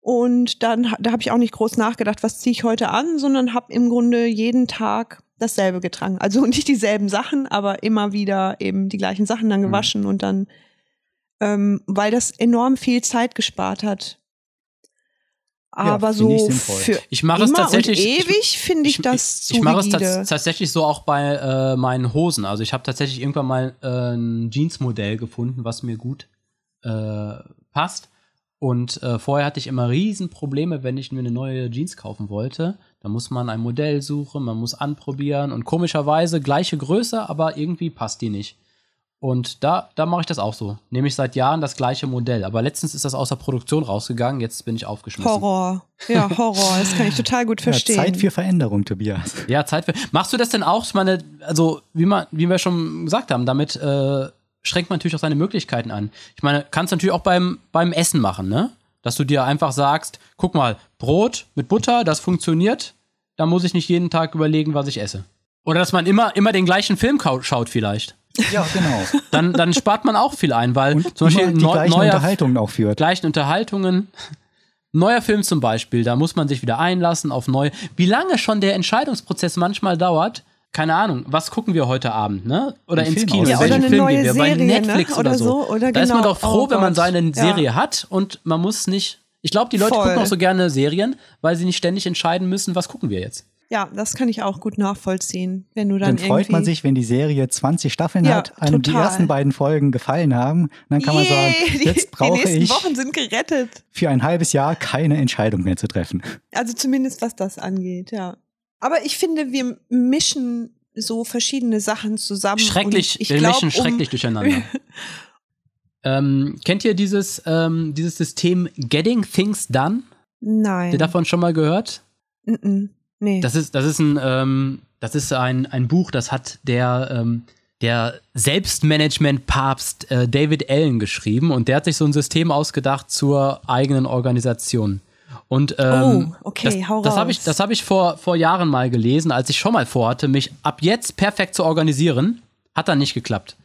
und dann da habe ich auch nicht groß nachgedacht, was ziehe ich heute an, sondern habe im Grunde jeden Tag dasselbe getragen. Also nicht dieselben Sachen, aber immer wieder eben die gleichen Sachen dann gewaschen und dann, ähm, weil das enorm viel Zeit gespart hat. Aber ich so sinnvoll. für Ich mache es immer tatsächlich. und ich- ewig finde ich, das zu ich mache es tats tatsächlich so auch bei äh, meinen Hosen. Also ich habe tatsächlich irgendwann mal äh, ein Jeans-Modell gefunden, was mir gut äh, passt. Und äh, vorher hatte ich immer riesen Probleme, wenn ich mir eine neue Jeans kaufen wollte. Da muss man ein Modell suchen, man muss anprobieren und komischerweise gleiche Größe, aber irgendwie passt die nicht. Und da, da mache ich das auch so. Nehme ich seit Jahren das gleiche Modell. Aber letztens ist das aus der Produktion rausgegangen, jetzt bin ich aufgeschmissen. Horror. Ja, Horror. Das kann ich total gut Ja, verstehen. Zeit für Veränderung, Tobias. Ja, Zeit für. Machst du das denn auch? Ich meine, also, wie, man, wie wir schon gesagt haben, damit äh, schränkt man natürlich auch seine Möglichkeiten an. Ich meine, kannst du natürlich auch beim, beim Essen machen, ne? Dass du dir einfach sagst, guck mal, Brot mit Butter, das funktioniert, da muss ich nicht jeden Tag überlegen, was ich esse. Oder dass man immer, immer den gleichen Film schaut vielleicht. Ja, genau. Dann, dann spart man auch viel ein, weil Und zum Beispiel immer die neu, gleichen neuer, Unterhaltungen auch führt. gleichen Unterhaltungen. Neuer Film zum Beispiel, da muss man sich wieder einlassen auf neue. Wie lange schon der Entscheidungsprozess manchmal dauert, keine Ahnung. Was gucken wir heute Abend, ne? Oder Ein ins Kino? Ja, Welchen oder eine Film neue gehen wir? Bei Serie, ne? Netflix Oder oder so. oder da ist man genau. doch froh, Oh wenn man seine Ja. Serie hat und man muss nicht. Ich glaube, die Leute Voll. gucken auch so gerne Serien, weil sie nicht ständig entscheiden müssen, was gucken wir jetzt. Ja, das kann ich auch gut nachvollziehen, wenn du dann, Dann freut irgendwie man sich, wenn die Serie 20 Staffeln Ja, hat, einem die total. ersten beiden Folgen gefallen haben. Dann kann man sagen, Yay, die- jetzt brauche Die nächsten ich Wochen sind gerettet. für ein halbes Jahr keine Entscheidung mehr zu treffen. Also zumindest was das angeht, ja. Aber ich finde, wir mischen so verschiedene Sachen zusammen. Schrecklich, und ich wir glaub, mischen um, schrecklich durcheinander. ähm, kennt ihr dieses, ähm, dieses System Getting Things Done? Nein. Habt ihr davon schon mal gehört? Mm -mm. Nee. Das ist, das ist ein, ähm, das ist ein, ein Buch, das hat der, ähm, der Selbstmanagement-Papst äh, David Allen geschrieben und der hat sich so ein System ausgedacht zur eigenen Organisation. Und ähm, Oh, okay, das, hau das habe ich, das hab ich vor, vor Jahren mal gelesen, als ich schon mal vorhatte, mich ab jetzt perfekt zu organisieren. Hat dann nicht geklappt.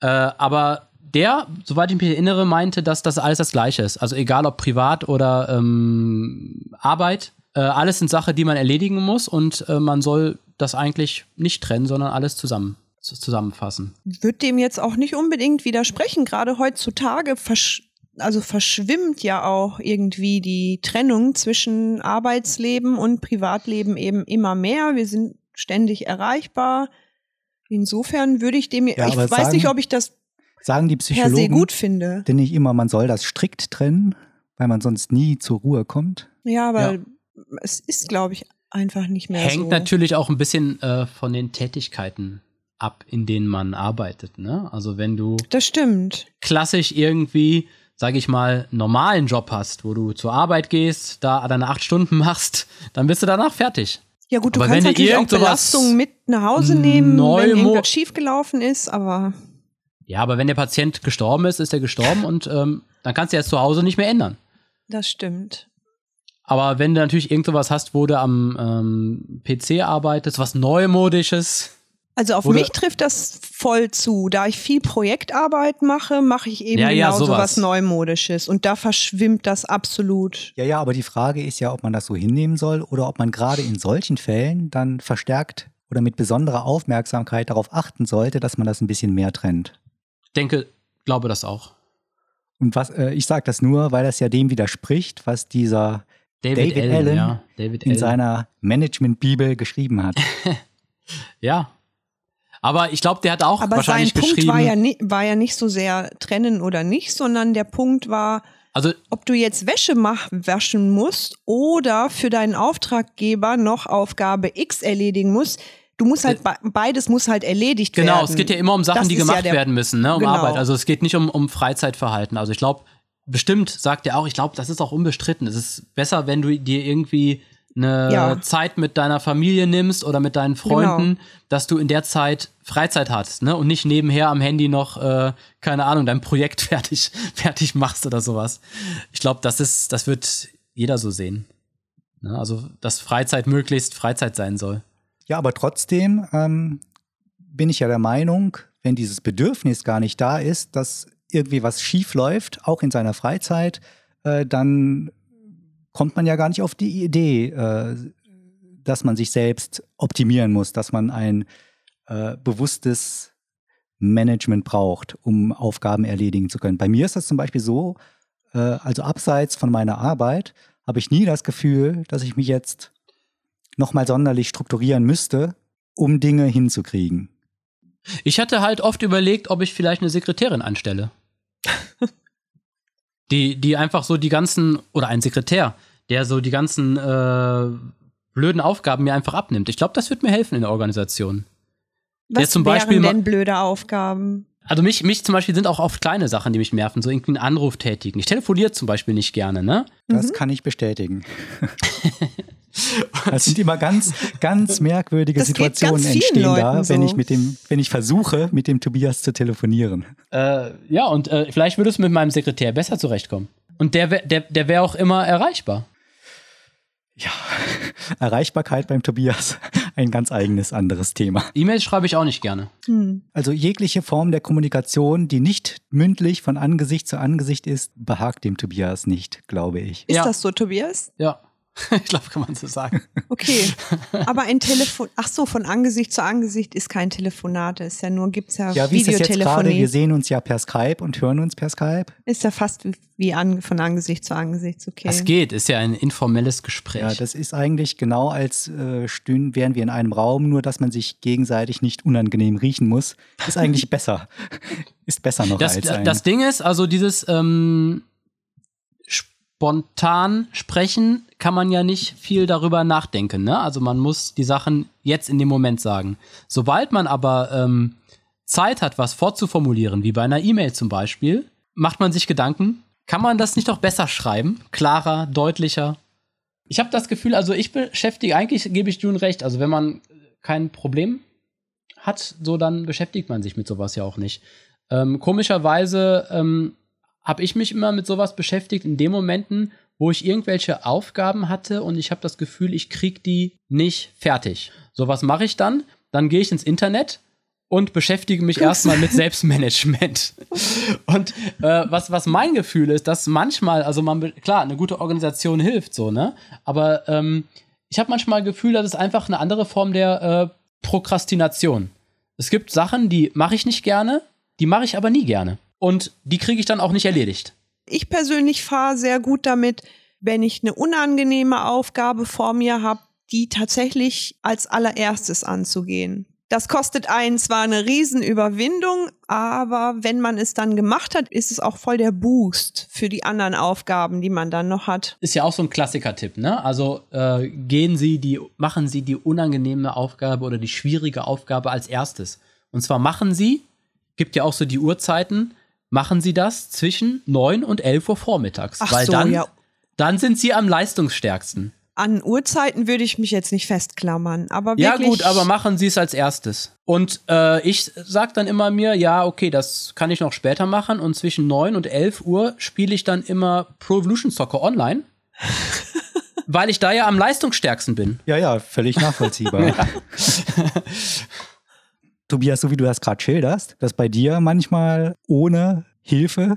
Äh, aber der, soweit ich mich erinnere, meinte, dass das alles das Gleiche ist. Also egal ob privat oder ähm, Arbeit, äh, alles sind Sachen, die man erledigen muss und äh, man soll das eigentlich nicht trennen, sondern alles zusammen zusammenfassen. Wird dem jetzt auch nicht unbedingt widersprechen. Gerade heutzutage versch also verschwimmt ja auch irgendwie die Trennung zwischen Arbeitsleben und Privatleben eben immer mehr. Wir sind ständig erreichbar. Insofern würde ich dem, ja, ich weiß sagen, nicht, ob ich das sagen die Psychologen per se gut finde. Denn nicht immer, man soll das strikt trennen, weil man sonst nie zur Ruhe kommt. Ja, aber ja. Es ist, glaube ich, einfach nicht mehr Hängt so. Hängt natürlich auch ein bisschen äh, von den Tätigkeiten ab, in denen man arbeitet. Ne? Also wenn du das stimmt. klassisch irgendwie, sage ich mal, normalen Job hast, wo du zur Arbeit gehst, da deine acht Stunden machst, dann bist du danach fertig. Ja gut, du aber kannst natürlich auch Belastungen mit nach Hause nehmen, wenn irgendwas schiefgelaufen ist, aber ja, aber wenn der Patient gestorben ist, ist er gestorben und ähm, dann kannst du ja zu Hause nicht mehr ändern. Das stimmt. Aber wenn du natürlich irgend sowas hast, wo du am ähm, PC arbeitest, was Neumodisches, also auf mich trifft das voll zu. Da ich viel Projektarbeit mache, mache ich eben ja, genau ja, sowas. sowas Neumodisches. Und da verschwimmt das absolut. Ja, ja, aber die Frage ist ja, ob man das so hinnehmen soll oder ob man gerade in solchen Fällen dann verstärkt oder mit besonderer Aufmerksamkeit darauf achten sollte, dass man das ein bisschen mehr trennt. Ich denke, glaube das auch. Und was, äh, ich sage das nur, weil das ja dem widerspricht, was dieser David, David Allen, Allen ja, David in Allen. seiner Management-Bibel geschrieben hat. ja, aber ich glaube, der hat auch Aber wahrscheinlich sein Punkt geschrieben. War ja, ni- war ja nicht so sehr trennen oder nicht, sondern der Punkt war, also, ob du jetzt Wäsche mach, waschen musst oder für deinen Auftraggeber noch Aufgabe X erledigen musst. Du musst halt, beides muss halt erledigt genau, werden. Genau, es geht ja immer um Sachen, das die gemacht ja werden müssen, ne, um genau. Arbeit. Also es geht nicht um, um Freizeitverhalten. Also ich glaube, bestimmt sagt er auch, ich glaube, das ist auch unbestritten. Es ist besser, wenn du dir irgendwie eine ja. Zeit mit deiner Familie nimmst oder mit deinen Freunden, genau. dass du in der Zeit Freizeit hast, ne? Und nicht nebenher am Handy noch, äh, keine Ahnung, dein Projekt fertig, fertig machst oder sowas. Ich glaube, das ist, das wird jeder so sehen. Ne? Also, dass Freizeit möglichst Freizeit sein soll. Ja, aber trotzdem ähm, bin ich ja der Meinung, wenn dieses Bedürfnis gar nicht da ist, dass irgendwie was schief läuft, auch in seiner Freizeit, äh, dann kommt man ja gar nicht auf die Idee, äh, dass man sich selbst optimieren muss, dass man ein äh, bewusstes Management braucht, um Aufgaben erledigen zu können. Bei mir ist das zum Beispiel so, äh, also abseits von meiner Arbeit habe ich nie das Gefühl, dass ich mich jetzt nochmal sonderlich strukturieren müsste, um Dinge hinzukriegen. Ich hatte halt oft überlegt, ob ich vielleicht eine Sekretärin anstelle. Die, die einfach so die ganzen, oder ein Sekretär, der so die ganzen äh, blöden Aufgaben mir einfach abnimmt. Ich glaube, das wird mir helfen in der Organisation. Was der zum wären Beispiel denn blöde Aufgaben? Also mich, mich zum Beispiel sind auch oft kleine Sachen, die mich nerven, so irgendwie einen Anruf tätigen. Ich telefoniere zum Beispiel nicht gerne, ne? Das mhm. kann ich bestätigen. Das sind immer ganz, ganz merkwürdige das Situationen entstehen Leuten da, wenn so. ich mit dem, wenn ich versuche, mit dem Tobias zu telefonieren. Äh, ja, und äh, vielleicht würdest du mit meinem Sekretär besser zurechtkommen. Und der, der, der wäre auch immer erreichbar. Ja, Erreichbarkeit beim Tobias, ein ganz eigenes anderes Thema. E-Mails schreibe ich auch nicht gerne. Hm. Also jegliche Form der Kommunikation, die nicht mündlich von Angesicht zu Angesicht ist, behagt dem Tobias nicht, glaube ich. Ist ja. das so, Tobias? Ja. ich glaube, kann man so sagen. Okay. Aber ein Telefon, ach so, von Angesicht zu Angesicht ist kein Telefonat, ist ja nur, gibt's ja, ja wie Videotelefonie. Ist das jetzt gerade? Wir sehen uns ja per Skype und hören uns per Skype. Ist ja fast wie an, von Angesicht zu Angesicht, okay. Es geht, ist ja ein informelles Gespräch. Ja, das ist eigentlich genau als äh, stünden, wären wir in einem Raum, nur dass man sich gegenseitig nicht unangenehm riechen muss. Ist eigentlich besser. Ist besser noch das, als ein. Das Ding ist, also dieses ähm, spontan sprechen kann man ja nicht viel darüber nachdenken. Ne? Also man muss die Sachen jetzt in dem Moment sagen. Sobald man aber ähm, Zeit hat, was vorzuformulieren, wie bei einer E-Mail zum Beispiel, macht man sich Gedanken, kann man das nicht auch besser schreiben? Klarer, deutlicher? Ich habe das Gefühl, also ich beschäftige, eigentlich gebe ich June recht, also wenn man kein Problem hat, so dann beschäftigt man sich mit sowas ja auch nicht. Ähm, komischerweise ähm, habe ich mich immer mit sowas beschäftigt in den Momenten, wo ich irgendwelche Aufgaben hatte und ich habe das Gefühl, ich krieg die nicht fertig. So was mache ich dann? Dann gehe ich ins Internet und beschäftige mich erstmal mit Selbstmanagement. Und äh, was, was mein Gefühl ist, dass manchmal, also man, klar, eine gute Organisation hilft so, ne? Aber ähm, ich habe manchmal das Gefühl, dass es einfach eine andere Form der äh, Prokrastination. Es gibt Sachen, die mache ich nicht gerne, die mache ich aber nie gerne. Und die kriege ich dann auch nicht erledigt. Ich persönlich fahre sehr gut damit, wenn ich eine unangenehme Aufgabe vor mir habe, die tatsächlich als allererstes anzugehen. Das kostet einen zwar eine Riesenüberwindung, aber wenn man es dann gemacht hat, ist es auch voll der Boost für die anderen Aufgaben, die man dann noch hat. Ist ja auch so ein Klassiker-Tipp, ne? Also äh, gehen Sie die, machen Sie die unangenehme Aufgabe oder die schwierige Aufgabe als erstes. Und zwar machen Sie, gibt ja auch so die Uhrzeiten, machen Sie das zwischen 9 und 11 Uhr vormittags. Ach weil so, dann, ja. dann sind Sie am leistungsstärksten. An Uhrzeiten würde ich mich jetzt nicht festklammern, aber Ja, gut, aber machen Sie es als erstes. Und äh, ich sag dann immer mir, ja, okay, das kann ich noch später machen. Und zwischen 9 und 11 Uhr spiele ich dann immer Pro Evolution Soccer online. weil ich da ja am leistungsstärksten bin. Ja, ja, völlig nachvollziehbar. Tobias, so wie du das gerade schilderst, dass bei dir manchmal ohne Hilfe,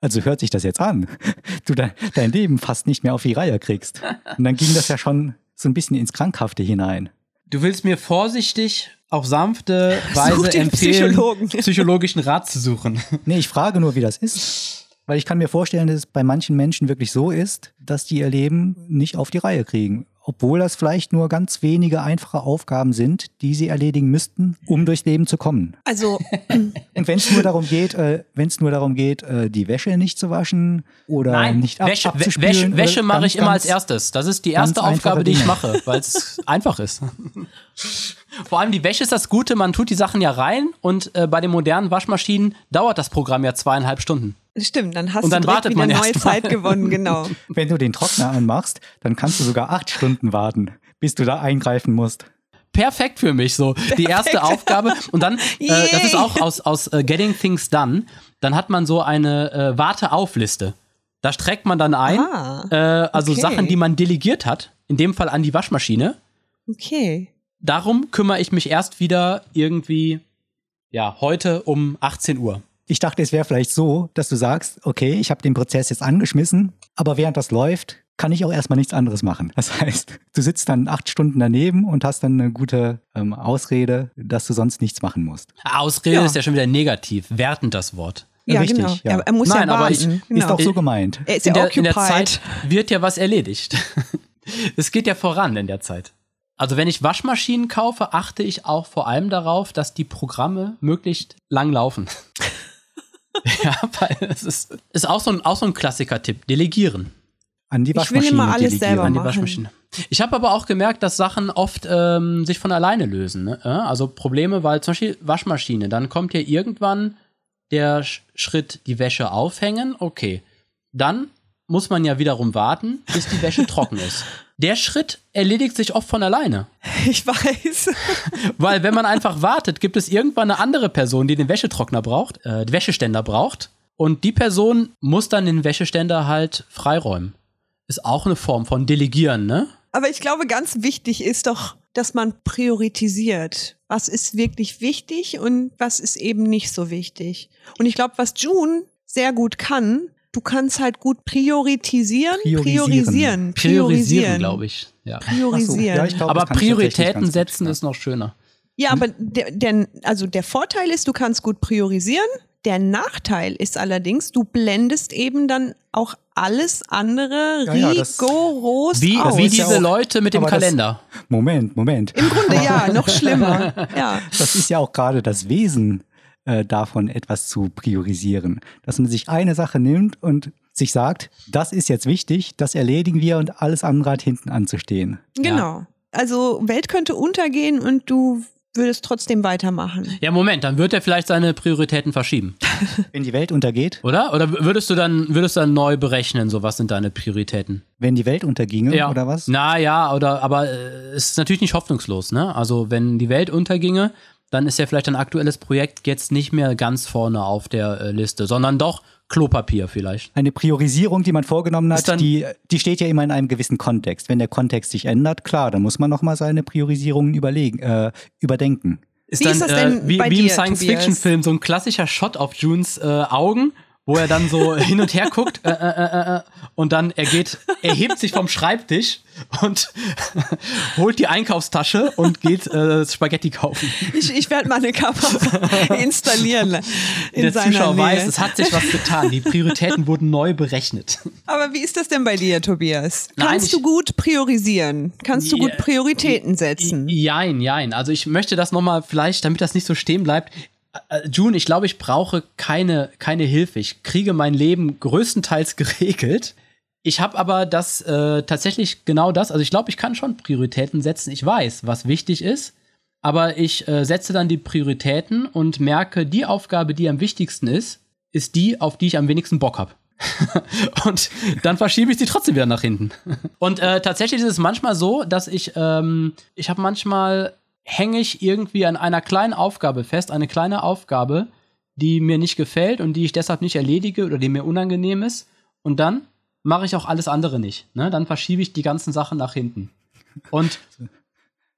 also hört sich das jetzt an, du dein, dein Leben fast nicht mehr auf die Reihe kriegst. Und dann ging das ja schon so ein bisschen ins Krankhafte hinein. Du willst mir vorsichtig auf sanfte Weise empfehlen, Psychologen. psychologischen Rat zu suchen. Nee, ich frage nur, wie das ist. Weil ich kann mir vorstellen, dass es bei manchen Menschen wirklich so ist, dass die ihr Leben nicht auf die Reihe kriegen. Obwohl das vielleicht nur ganz wenige einfache Aufgaben sind, die sie erledigen müssten, um durchs Leben zu kommen. Also, Und wenn es nur darum geht, äh, wenn es nur darum geht, äh, die Wäsche nicht zu waschen oder nicht ab, Wäsche, abzuspülen. Wäsche, Wäsche mache ich immer als erstes. Das ist die erste Aufgabe, die ich mache, weil es einfach ist. Vor allem die Wäsche ist das Gute, man tut die Sachen ja rein und äh, bei den modernen Waschmaschinen dauert das Programm ja zweieinhalb Stunden. Stimmt, dann hast Und dann du direkt wartet wieder man neue. Zeit gewonnen, genau. Wenn du den Trockner anmachst, dann kannst du sogar acht Stunden warten, bis du da eingreifen musst. perfekt für mich so. Die erste Aufgabe und dann, äh, das ist auch aus, aus äh, Getting Things Done, dann hat man so eine äh, Warte-auf-Liste. Da streckt man dann ein, Ah, äh, also okay. Sachen, die man delegiert hat, in dem Fall an die Waschmaschine. Okay. Darum kümmere ich mich erst wieder irgendwie, ja, heute um 18 Uhr. Ich dachte, es wäre vielleicht so, dass du sagst, okay, ich habe den Prozess jetzt angeschmissen, aber während das läuft, kann ich auch erstmal nichts anderes machen. Das heißt, du sitzt dann acht Stunden daneben und hast dann eine gute ähm, Ausrede, dass du sonst nichts machen musst. Ausrede Ja. ist ja schon wieder negativ, wertend das Wort. Ja, Richtig, genau. ja. Er, er muss Nein, ja aber warten. ich- Ist genau. auch so gemeint. er ist In ja der, in der. Zeit wird ja was erledigt. es geht ja voran in der Zeit. Also wenn ich Waschmaschinen kaufe, achte ich auch vor allem darauf, dass die Programme möglichst lang laufen. ja, weil es ist, ist auch so ein, auch so ein Klassiker-Tipp. Delegieren An die Ich will Waschmaschine immer alles delegieren. selber an die machen. Waschmaschine. Ich habe aber auch gemerkt, dass Sachen oft ähm, sich von alleine lösen. Ne? Also Probleme, weil zum Beispiel Waschmaschine, dann kommt ja irgendwann der Sch Schritt, die Wäsche aufhängen, okay. Dann muss man ja wiederum warten, bis die Wäsche trocken ist. Der Schritt erledigt sich oft von alleine. Ich weiß. Weil wenn man einfach wartet, gibt es irgendwann eine andere Person, die den Wäschetrockner braucht, äh, den Wäscheständer braucht. Und die Person muss dann den Wäscheständer halt freiräumen. Ist auch eine Form von Delegieren, ne? Aber ich glaube, ganz wichtig ist doch, dass man priorisiert. Was ist wirklich wichtig und was ist eben nicht so wichtig. Und ich glaube, was June sehr gut kann, du kannst halt gut priorisieren, Priorisieren. priorisieren, Priorisieren, glaube ich. Ja. Priorisieren. Ja, ich glaub, Aber Prioritäten setzen ja. ist noch schöner. Ja, aber der, der, also der Vorteil ist, du kannst gut priorisieren. Der Nachteil ist allerdings, du blendest eben dann auch alles andere Ja, ja, das- rigoros Wie, aus. wie ja diese auch- Leute mit dem aber das- Kalender. Moment, Moment. Im Grunde ja, noch schlimmer. Ja. Das ist ja auch gerade das Wesen äh, davon, etwas zu priorisieren. Dass man sich eine Sache nimmt und sich sagt, das ist jetzt wichtig, das erledigen wir und alles andere hat hinten anzustehen. Genau. Also Welt könnte untergehen und du würdest trotzdem weitermachen. Ja, Moment, dann wird er vielleicht seine Prioritäten verschieben, Wenn die Welt untergeht, oder? Oder würdest du dann, würdest du dann neu berechnen, so was sind deine Prioritäten? wenn die Welt unterginge Ja. oder was? Na ja, oder, aber äh, es ist natürlich nicht hoffnungslos, ne? Also, wenn die Welt unterginge, dann ist ja vielleicht ein aktuelles Projekt jetzt nicht mehr ganz vorne auf der äh, Liste, sondern doch Klopapier vielleicht. Eine Priorisierung, die man vorgenommen hat, dann- die, die steht ja immer in einem gewissen Kontext. Wenn der Kontext sich ändert, klar, dann muss man nochmal seine Priorisierungen überlegen, äh, überdenken. ist Wie dann ist das äh, denn wie, bei wie im dir, Science-Fiction-Film so ein klassischer Shot auf Junes äh, Augen, wo er dann so hin und her guckt äh, äh, äh, äh, und dann er geht, er hebt sich vom Schreibtisch und holt die Einkaufstasche und geht äh, Spaghetti kaufen. Ich, ich werde mal eine Kamera installieren in Der Zuschauer Nähe. weiß, es hat sich was getan. Die Prioritäten wurden neu berechnet. Aber wie ist das denn bei dir, Tobias? Nein, Kannst du gut priorisieren? Kannst du gut Prioritäten setzen? Jein, jein. Also ich möchte das nochmal vielleicht, damit das nicht so stehen bleibt. Äh, June, ich glaube, ich brauche keine, keine Hilfe. Ich kriege mein Leben größtenteils geregelt. Ich habe aber das äh, tatsächlich genau das. Also ich glaube, ich kann schon Prioritäten setzen. Ich weiß, was wichtig ist. Aber ich äh, setze dann die Prioritäten und merke, die Aufgabe, die am wichtigsten ist, ist die, auf die ich am wenigsten Bock habe. und dann verschiebe ich sie trotzdem wieder nach hinten. Und äh, tatsächlich ist es manchmal so, dass ich, ähm, ich habe manchmal hänge ich irgendwie an einer kleinen Aufgabe fest, eine kleine Aufgabe, die mir nicht gefällt und die ich deshalb nicht erledige oder die mir unangenehm ist. Und dann mache ich auch alles andere nicht. Ne? Dann verschiebe ich die ganzen Sachen nach hinten. Und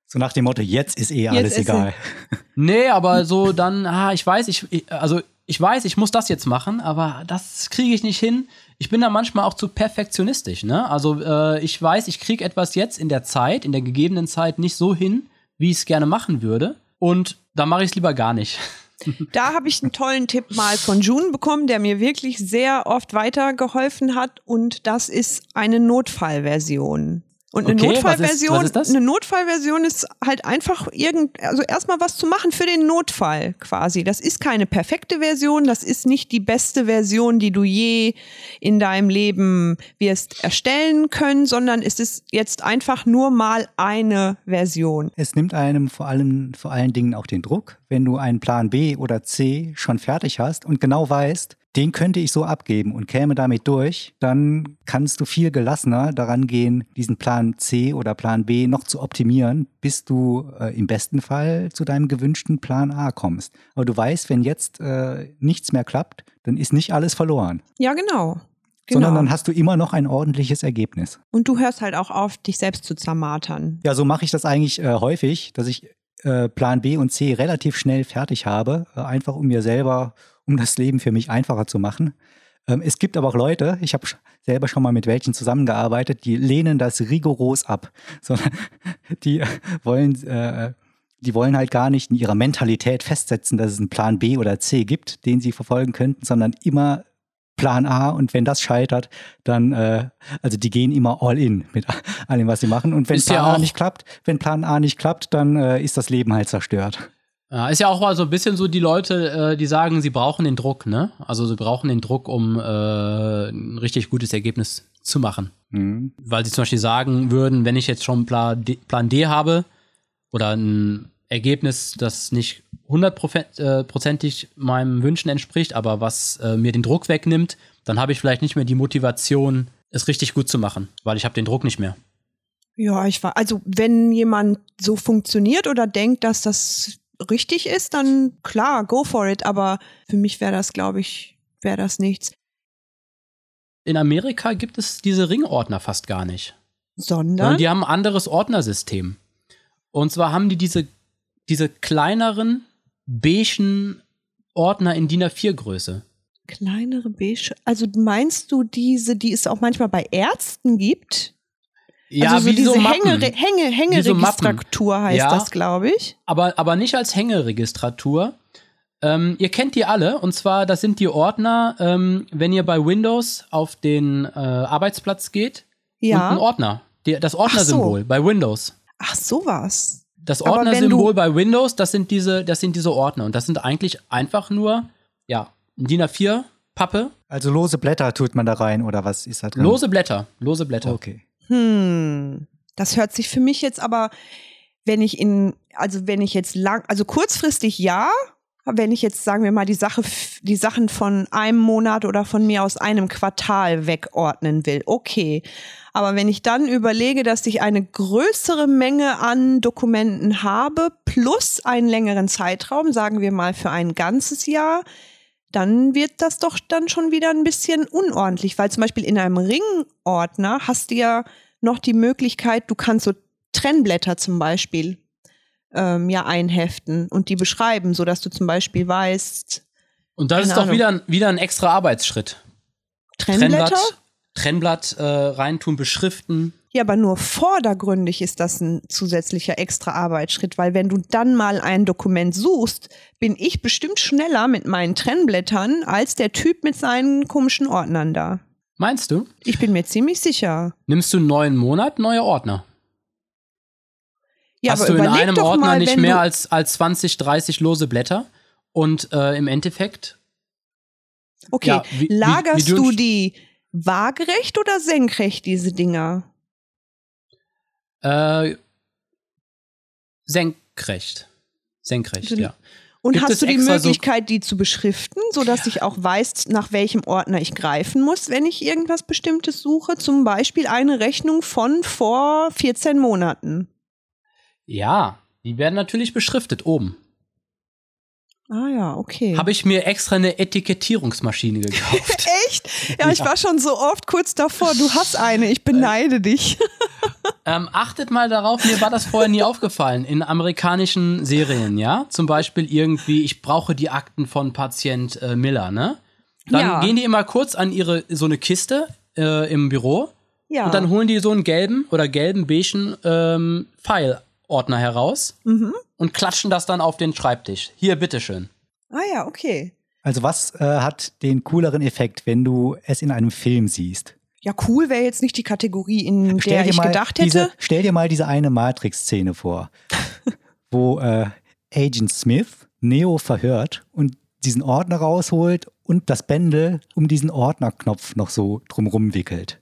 So nach dem Motto, jetzt ist eh alles ist egal. Nee, aber so dann, ah, ich weiß, ich, ich, also ich weiß, ich muss das jetzt machen, aber das kriege ich nicht hin. Ich bin da manchmal auch zu perfektionistisch, ne? Also äh, ich weiß, ich kriege etwas jetzt in der Zeit, in der gegebenen Zeit nicht so hin, wie ich es gerne machen würde. Und da mache ich es lieber gar nicht. Da habe ich einen tollen Tipp mal von June bekommen, der mir wirklich sehr oft weitergeholfen hat. Und das ist eine Notfallversion. Und eine Okay, ist- Notfallversion, ist eine Notfallversion ist halt einfach irgend, also erstmal was zu machen für den Notfall quasi. Das ist keine perfekte Version, das ist nicht die beste Version, die du je in deinem Leben wirst erstellen können, sondern es ist jetzt einfach nur mal eine Version. Es nimmt einem vor allem, vor allen Dingen auch den Druck, wenn du einen Plan B oder C schon fertig hast und genau weißt, den könnte ich so abgeben und käme damit durch, dann kannst du viel gelassener daran gehen, diesen Plan C oder Plan B noch zu optimieren, bis du äh, im besten Fall zu deinem gewünschten Plan A kommst. Aber du weißt, wenn jetzt äh, nichts mehr klappt, dann ist nicht alles verloren, Ja, genau. sondern Genau. dann hast du immer noch ein ordentliches Ergebnis. Und du hörst halt auch auf, dich selbst zu zermartern. Ja, so mache ich das eigentlich äh, häufig, dass ich äh, Plan B und C relativ schnell fertig habe, äh, einfach um mir selber, um das Leben für mich einfacher zu machen. Ähm, es gibt aber auch Leute, ich habe selber schon mal mit welchen zusammengearbeitet, die lehnen das rigoros ab, die wollen, äh, die wollen halt gar nicht in ihrer Mentalität festsetzen, dass es einen Plan B oder C gibt, den sie verfolgen könnten, sondern immer Plan A und wenn das scheitert, dann, äh, also die gehen immer all in mit allem, was sie machen. Und wenn Ist Plan ja A nicht klappt, wenn Plan A nicht klappt, dann äh, ist das Leben halt zerstört. Ja, ist ja auch mal so ein bisschen so die Leute, äh, die sagen, sie brauchen den Druck, ne? Also sie brauchen den Druck, um äh, ein richtig gutes Ergebnis zu machen. Mhm. Weil sie zum Beispiel sagen würden, wenn ich jetzt schon Plan D, Plan D habe oder ein Ergebnis, das nicht hundertprozentig meinem Wünschen entspricht, aber was äh, mir den Druck wegnimmt, dann habe ich vielleicht nicht mehr die Motivation, es richtig gut zu machen, weil ich habe den Druck nicht mehr. Ja, ich war, also wenn jemand so funktioniert oder denkt, dass das richtig ist, dann klar, go for it. Aber für mich wäre das, glaube ich, wäre das nichts. In Amerika gibt es diese Ringordner fast gar nicht. Sondern, Sondern die haben ein anderes Ordnersystem. Und zwar haben die diese, diese kleineren, beigen Ordner in DIN A4-Größe. kleinere Beige. Also meinst du diese, die es auch manchmal bei Ärzten gibt? Ja, also so wie diese so. Hänge, Hänge, Wie so. Hängeregistratur heißt Ja. das, glaube ich. aber, aber nicht als Hängeregistratur. Ähm, ihr kennt die alle, und zwar, das sind die Ordner, ähm, wenn ihr bei Windows auf den äh, Arbeitsplatz geht, Ja. und ein Ordner. Die, das Ordnersymbol bei Windows. Ach, sowas. Das Ordnersymbol bei Windows, das sind diese, das sind diese Ordner. Und das sind eigentlich einfach nur, ja, ein DIN A4-Pappe, Also lose Blätter tut man da rein oder was ist da drin? lose Blätter, lose Blätter. Okay. Hm, das hört sich für mich jetzt aber, wenn ich in, also wenn ich jetzt lang, also kurzfristig ja, wenn ich jetzt, sagen wir mal, die Sache, die Sachen von einem Monat oder von mir aus einem Quartal wegordnen will, okay. Aber wenn ich dann überlege, dass ich eine größere Menge an Dokumenten habe, plus einen längeren Zeitraum, sagen wir mal für ein ganzes Jahr, dann wird das doch dann schon wieder ein bisschen unordentlich, weil zum Beispiel in einem Ringordner hast du ja noch die Möglichkeit, du kannst so Trennblätter zum Beispiel ähm, ja einheften und die beschreiben, sodass du zum Beispiel weißt, Und das ist doch Ahnung. wieder, ein- wieder ein extra Arbeitsschritt. Trennblätter? Trennblatt äh, reintun, beschriften. Ja, aber nur vordergründig ist das ein zusätzlicher extra Arbeitsschritt, weil wenn du dann mal ein Dokument suchst, bin ich bestimmt schneller mit meinen Trennblättern als der Typ mit seinen komischen Ordnern da. Meinst du? Ich bin mir ziemlich sicher. Nimmst du einen neuen Monat, neue Ordner? Ja, Hast du in einem Ordner mal, nicht mehr als, als 20, 30 lose Blätter? Und äh, im Endeffekt, Okay, ja, wie- wie- lagerst wie du- du die waagerecht oder senkrecht, diese Dinger? äh, senkrecht. Senkrecht, ja. Und Gibt hast du die extra so- Möglichkeit, die zu beschriften, sodass ich auch weiß, nach welchem Ordner ich greifen muss, wenn ich irgendwas Bestimmtes suche? Zum Beispiel eine Rechnung von vor 14 Monaten. Ja, die werden natürlich beschriftet oben. Ah ja, okay. Habe ich mir extra eine Etikettierungsmaschine gekauft. Echt? Ja, ich war schon so oft kurz davor. Du hast eine, ich beneide dich. ähm, achtet mal darauf, mir war das vorher nie aufgefallen. In amerikanischen Serien, ja? Zum Beispiel irgendwie, ich brauche die Akten von Patient äh, Miller, ne? Dann Ja. gehen die immer kurz an ihre, so eine Kiste äh, im Büro Ja. und dann holen die so einen gelben oder gelben, beigen ähm, File-Ordner heraus mhm. und klatschen das dann auf den Schreibtisch. Hier, bitteschön. Ah ja, okay. Also was äh, hat den cooleren Effekt, wenn du es in einem Film siehst? Ja, cool wäre jetzt nicht die Kategorie, in der ich gedacht hätte. diese, stell dir mal diese eine Matrix-Szene vor, wo äh, Agent Smith Neo verhört und diesen Ordner rausholt und das Bändel um diesen Ordnerknopf noch so drumrum wickelt.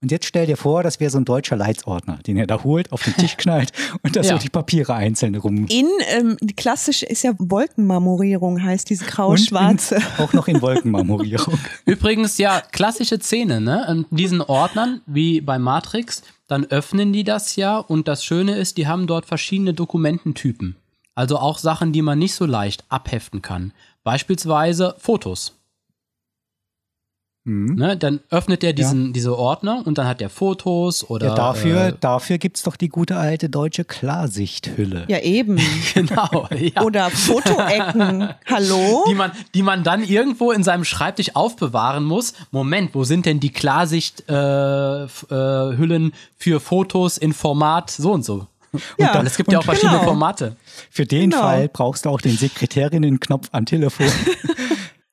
Und jetzt stell dir vor, das wäre so ein deutscher Leitsordner, den er da holt, auf den Tisch knallt und da Ja. so die Papiere einzeln rum. In, ähm, die klassische ist ja Wolkenmarmorierung, heißt diese grau-schwarze. auch noch in Wolkenmarmorierung. Übrigens, ja, klassische Szene, ne? In diesen Ordnern, wie bei Matrix, dann öffnen die das ja und das Schöne ist, die haben dort verschiedene Dokumententypen. Also auch Sachen, die man nicht so leicht abheften kann. Beispielsweise Fotos. Hm. Ne? Dann öffnet er diesen, diese Ordner und dann hat er Fotos oder. Ja, dafür, Äh, dafür gibt's doch die gute alte deutsche Klarsichthülle. Ja, eben. genau, ja. Oder Fotoecken. Hallo? die man, die man dann irgendwo in seinem Schreibtisch aufbewahren muss. Moment, wo sind denn die Klarsicht-Hüllen äh, äh, für Fotos in Format so und so? Ja, Und es gibt ja auch und verschiedene genau. Formate. Für den Genau. Fall brauchst du auch den Sekretärinnenknopf am Telefon.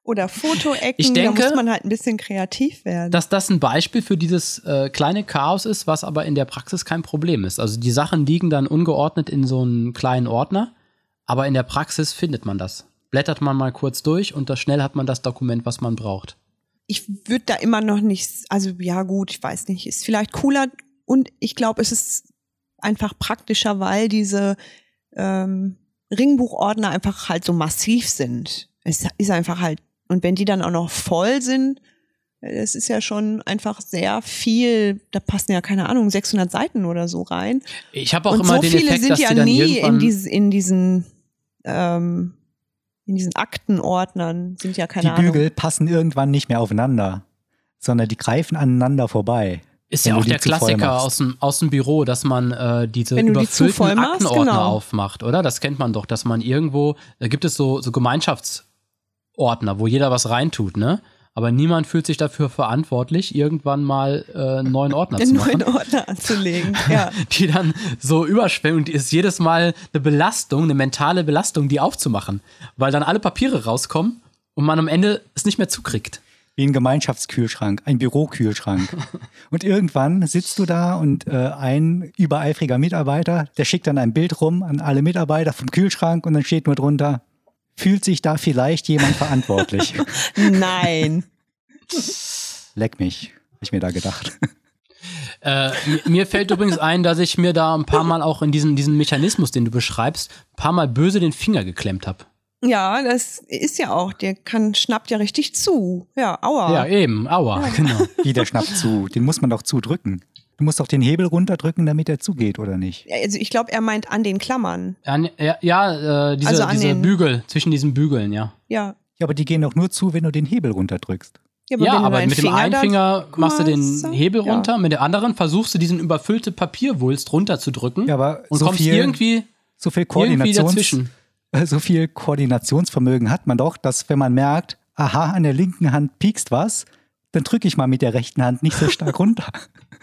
Oder Fotoecken. Ich denke- da muss man halt ein bisschen kreativ werden. Dass das ein Beispiel für dieses äh, kleine Chaos ist, was aber in der Praxis kein Problem ist. Also die Sachen liegen dann ungeordnet in so einem kleinen Ordner, aber in der Praxis findet man das. Blättert man mal kurz durch und da schnell hat man das Dokument, was man braucht. ich würde da immer noch nicht, also ja gut, ich weiß nicht, ist vielleicht cooler und ich glaube, es ist einfach praktischer, weil diese ähm, Ringbuchordner einfach halt so massiv sind. Es ist einfach halt, und wenn die dann auch noch voll sind, es ist ja schon einfach sehr viel, da passen ja keine Ahnung, 600 Seiten oder so rein. Ich habe auch und immer so den viele Effekt, sind dass ja die dann nie irgendwann in, dieses, in diesen ähm, in diesen Aktenordnern sind ja keine die Ahnung. Bügel passen irgendwann nicht mehr aufeinander, sondern die greifen aneinander vorbei. Ist ja auch die der Klassiker aus dem, aus dem Büro, dass man äh, diese Wenn die überfüllten machst, Aktenordner genau. aufmacht, oder? Das kennt man doch, dass man irgendwo, da gibt es so, so Gemeinschaftsordner, wo jeder was reintut, ne? Aber niemand fühlt sich dafür verantwortlich, irgendwann mal äh, einen neuen Ordner zu den machen. neuen Ordner anzulegen. Ja. Die dann so überschwemmen und ist jedes Mal eine Belastung, eine mentale Belastung, die aufzumachen. Weil dann alle Papiere rauskommen und man am Ende es nicht mehr zukriegt. Wie ein Gemeinschaftskühlschrank, ein Bürokühlschrank. und irgendwann sitzt du da und äh, ein übereifriger Mitarbeiter, der schickt dann ein Bild rum an alle Mitarbeiter vom Kühlschrank und dann steht nur drunter, fühlt sich da vielleicht jemand verantwortlich? Nein. Leck mich, hab ich mir da gedacht. Äh, mi- mir fällt übrigens ein, dass ich mir da ein paar Mal auch in diesen, diesen Mechanismus, den du beschreibst, ein paar Mal böse den Finger geklemmt habe. Ja, das ist ja auch, der kann, schnappt ja richtig zu. Ja, aua. Ja, eben, aua, genau. Wie der schnappt zu, den muss man doch zudrücken. Du musst doch den Hebel runterdrücken, damit er zugeht, oder nicht? Also ich glaube, er meint an den Klammern. Ja, ne- ja, ja äh, diese, Also an diese den- Bügel, zwischen diesen Bügeln, ja. Ja. Ja, aber die gehen doch nur zu, wenn du den Hebel runterdrückst. Ja, wenn du aber mit dem einen Finger machst du den Hebel ja. runter, mit der anderen versuchst du diesen überfüllte Papierwulst runterzudrücken Ja, aber und so kommst viel, irgendwie. so viel Irgendwie Koordinations dazwischen. äh, so viel Koordinationsvermögen hat man doch, dass wenn man merkt, aha, an der linken Hand piekst was, dann drücke ich mal mit der rechten Hand nicht so stark runter.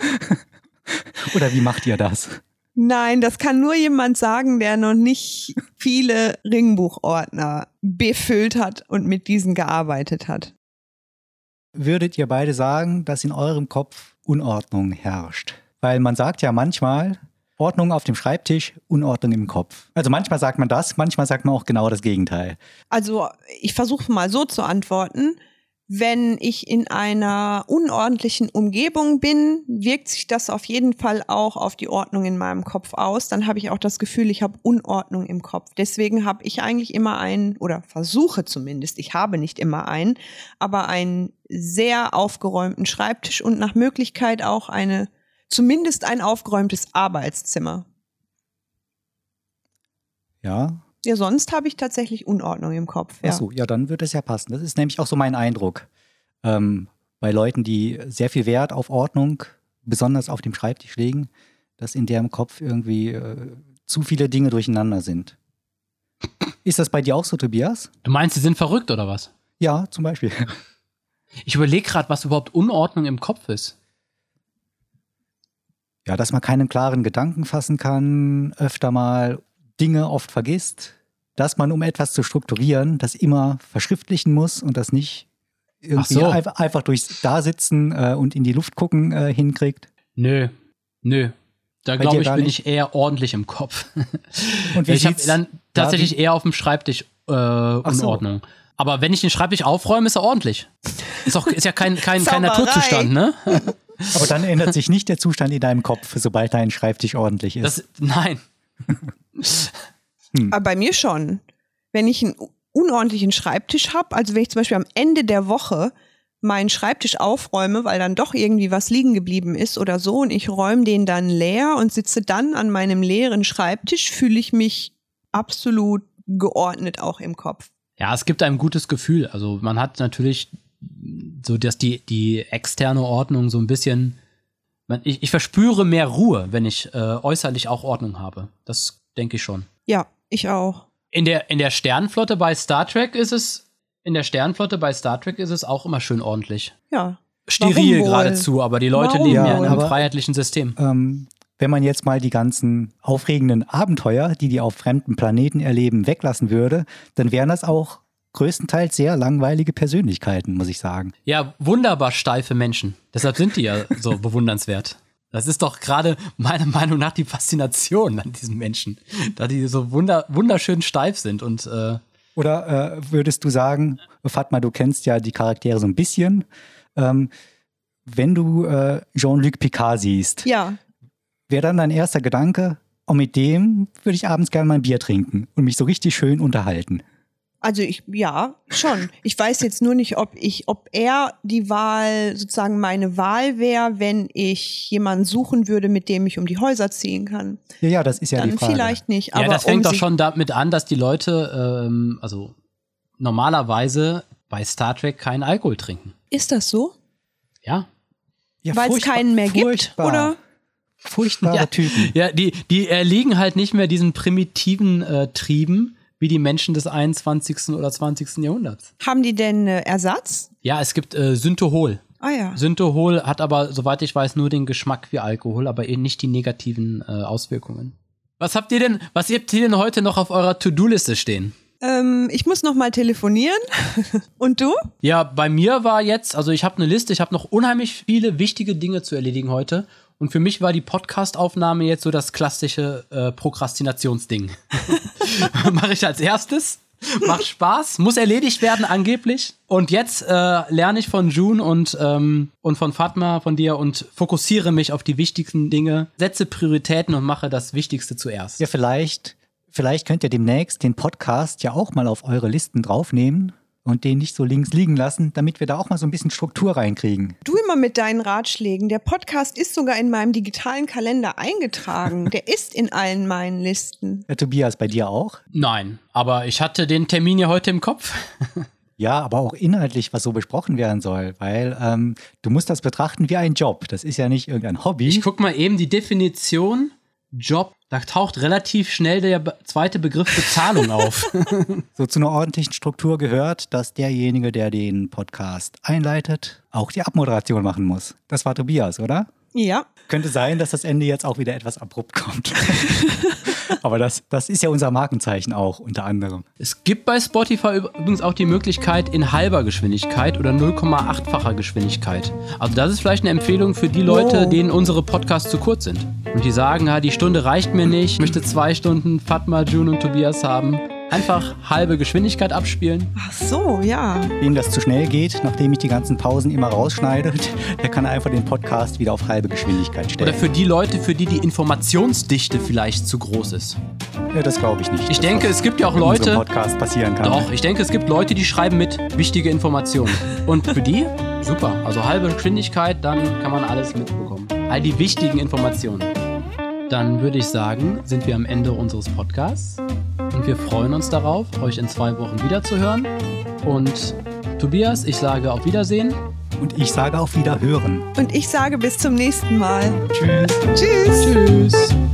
Oder wie macht ihr das? Nein, das kann nur jemand sagen, der noch nicht viele Ringbuchordner befüllt hat und mit diesen gearbeitet hat. Würdet ihr beide sagen, dass in eurem Kopf Unordnung herrscht? Weil man sagt ja manchmal, Ordnung auf dem Schreibtisch, Unordnung im Kopf. Also manchmal sagt man das, manchmal sagt man auch genau das Gegenteil. Also ich versuche mal so zu antworten. Wenn ich in einer unordentlichen Umgebung bin, wirkt sich das auf jeden Fall auch auf die Ordnung in meinem Kopf aus. Dann habe ich auch das Gefühl, ich habe Unordnung im Kopf. Deswegen habe ich eigentlich immer einen, oder versuche zumindest, ich habe nicht immer einen, aber einen sehr aufgeräumten Schreibtisch und nach Möglichkeit auch eine, zumindest ein aufgeräumtes Arbeitszimmer. Ja, Ja, sonst habe ich tatsächlich Unordnung im Kopf. Ja. Ach so, ja, dann wird es ja passen. Das ist nämlich auch so mein Eindruck. Ähm, bei Leuten, die sehr viel Wert auf Ordnung, besonders auf dem Schreibtisch legen, dass in deren Kopf irgendwie äh, zu viele Dinge durcheinander sind. Ist das bei dir auch so, Tobias? Du meinst, sie sind verrückt oder was? Ja, zum Beispiel. Ich überlege gerade, was überhaupt Unordnung im Kopf ist. Ja, dass man keinen klaren Gedanken fassen kann, öfter mal Dinge oft vergisst, dass man, um etwas zu strukturieren, das immer verschriftlichen muss und das nicht irgendwie so. einfach, einfach durchs Dasitzen äh, und in die Luft gucken äh, hinkriegt. Nö, nö. Da glaube ich, bin nicht? ich eher ordentlich im Kopf. Und wie ich habe dann da tatsächlich wie- eher auf dem Schreibtisch äh, so. Unordnung. Aber wenn ich den Schreibtisch aufräume, ist er ordentlich. Ist, auch, ist ja kein, kein, kein. Naturzustand, ne? Aber dann ändert sich nicht der Zustand in deinem Kopf, sobald dein Schreibtisch ordentlich ist. Das, nein. Aber bei mir schon. Wenn ich einen unordentlichen Schreibtisch habe, also wenn ich zum Beispiel am Ende der Woche meinen Schreibtisch aufräume, weil dann doch irgendwie was liegen geblieben ist oder so und ich räume den dann leer und sitze dann an meinem leeren Schreibtisch, fühle ich mich absolut geordnet auch im Kopf. Ja, es gibt einem gutes Gefühl. Also man hat natürlich so, dass die, die externe Ordnung so ein bisschen. Ich, ich verspüre mehr Ruhe, wenn ich äh, äußerlich auch Ordnung habe. Das denke ich schon. Ja, ich auch. In der, in der Sternenflotte bei Star Trek ist es. In der Sternenflotte bei Star Trek ist es auch immer schön ordentlich. Ja. Steril geradezu, aber die Leute Warum leben ja in einem Aber- freiheitlichen System. ähm, wenn man jetzt mal die ganzen aufregenden Abenteuer, die die auf fremden Planeten erleben, weglassen würde, dann wären das auch größtenteils sehr langweilige Persönlichkeiten, muss ich sagen. Ja, wunderbar steife Menschen. Deshalb sind die ja so bewundernswert. Das ist doch gerade meiner Meinung nach die Faszination an diesen Menschen, da die so wunder, wunderschön steif sind und äh, Oder äh, würdest du sagen, Fatma, du kennst ja die Charaktere so ein bisschen, ähm, wenn du äh, Jean-Luc Picard siehst, Ja. wäre dann dein erster Gedanke, oh, mit dem würde ich abends gerne mal ein Bier trinken und mich so richtig schön unterhalten. Also ich, ja, schon. Ich weiß jetzt nur nicht, ob ich, ob er die Wahl, sozusagen meine Wahl wäre, wenn ich jemanden suchen würde, mit dem ich um die Häuser ziehen kann. Ja, ja, das ist ja die Dann Frage. vielleicht nicht. ja, Aber das fängt um doch schon damit an, dass die Leute, ähm, also normalerweise bei Star Trek keinen Alkohol trinken. Ist das so? Ja. Ja, Weil es keinen mehr gibt? furchtbar. Oder? Furchtbare Ja. Typen. Ja, die, die erliegen halt nicht mehr diesen primitiven äh, Trieben wie die Menschen des 21. oder 20. Jahrhunderts. Haben die denn äh, Ersatz? Ja, es gibt äh, Synthehol. Ah ja. Synthehol hat aber, soweit ich weiß, nur den Geschmack wie Alkohol, aber eben nicht die negativen äh, Auswirkungen. Was habt ihr denn, was habt ihr denn heute noch auf eurer To-Do-Liste stehen? Ähm, ich muss noch mal telefonieren. Und du? Ja, bei mir war jetzt, also ich habe eine Liste, ich habe noch unheimlich viele wichtige Dinge zu erledigen heute. Und für mich war die Podcast-Aufnahme jetzt so das klassische äh, Prokrastinationsding. Mache ich als erstes. Macht Spaß, muss erledigt werden angeblich. Und jetzt äh, lerne ich von June und, ähm, und von Fatma, von dir und fokussiere mich auf die wichtigsten Dinge, setze Prioritäten und mache das Wichtigste zuerst. Ja, vielleicht, vielleicht könnt ihr demnächst den Podcast ja auch mal auf eure Listen draufnehmen und den nicht so links liegen lassen, damit wir da auch mal so ein bisschen Struktur reinkriegen. Du immer mit deinen Ratschlägen. Der Podcast ist sogar in meinem digitalen Kalender eingetragen. Der ist in allen meinen Listen. Äh, Tobias, bei dir auch? Nein, aber ich hatte den Termin ja heute im Kopf. Ja, aber auch inhaltlich, was so besprochen werden soll, weil ähm, du musst das betrachten wie ein Job. Das ist ja nicht irgendein Hobby. Ich guck mal eben die Definition Job Da taucht relativ schnell der zweite Begriff Bezahlung auf. So zu einer ordentlichen Struktur gehört, dass derjenige, der den Podcast einleitet, auch die Abmoderation machen muss. Das war Tobias, oder? Ja. Könnte sein, dass das Ende jetzt auch wieder etwas abrupt kommt. Aber das, das ist ja unser Markenzeichen auch unter anderem. Es gibt bei Spotify übrigens auch die Möglichkeit in halber Geschwindigkeit oder 0,8-facher Geschwindigkeit. Also das ist vielleicht eine Empfehlung für die Leute, Oh. denen unsere Podcasts zu kurz sind. Und die sagen, ja, die Stunde reicht mir nicht, ich möchte zwei Stunden Fatma, June und Tobias haben. Einfach halbe Geschwindigkeit abspielen. Ach so, ja. Wem das zu schnell geht, nachdem ich die ganzen Pausen immer rausschneide, der kann einfach den Podcast wieder auf halbe Geschwindigkeit stellen. Oder für die Leute, für die die Informationsdichte vielleicht zu groß ist. ja, das glaube ich nicht. Ich dass denke, das es gibt ja auch Leute, Podcast passieren kann. Doch, ich denke, es gibt Leute, die schreiben mit wichtige Informationen. Und für die, super. Also halbe Geschwindigkeit, dann kann man alles mitbekommen. All die wichtigen Informationen. Dann würde ich sagen, sind wir am Ende unseres Podcasts. Und wir freuen uns darauf, euch in zwei Wochen wiederzuhören. Und Tobias, ich sage auf Wiedersehen. Und ich sage auf Wiederhören. Und ich sage bis zum nächsten Mal. Tschüss. Tschüss. Tschüss.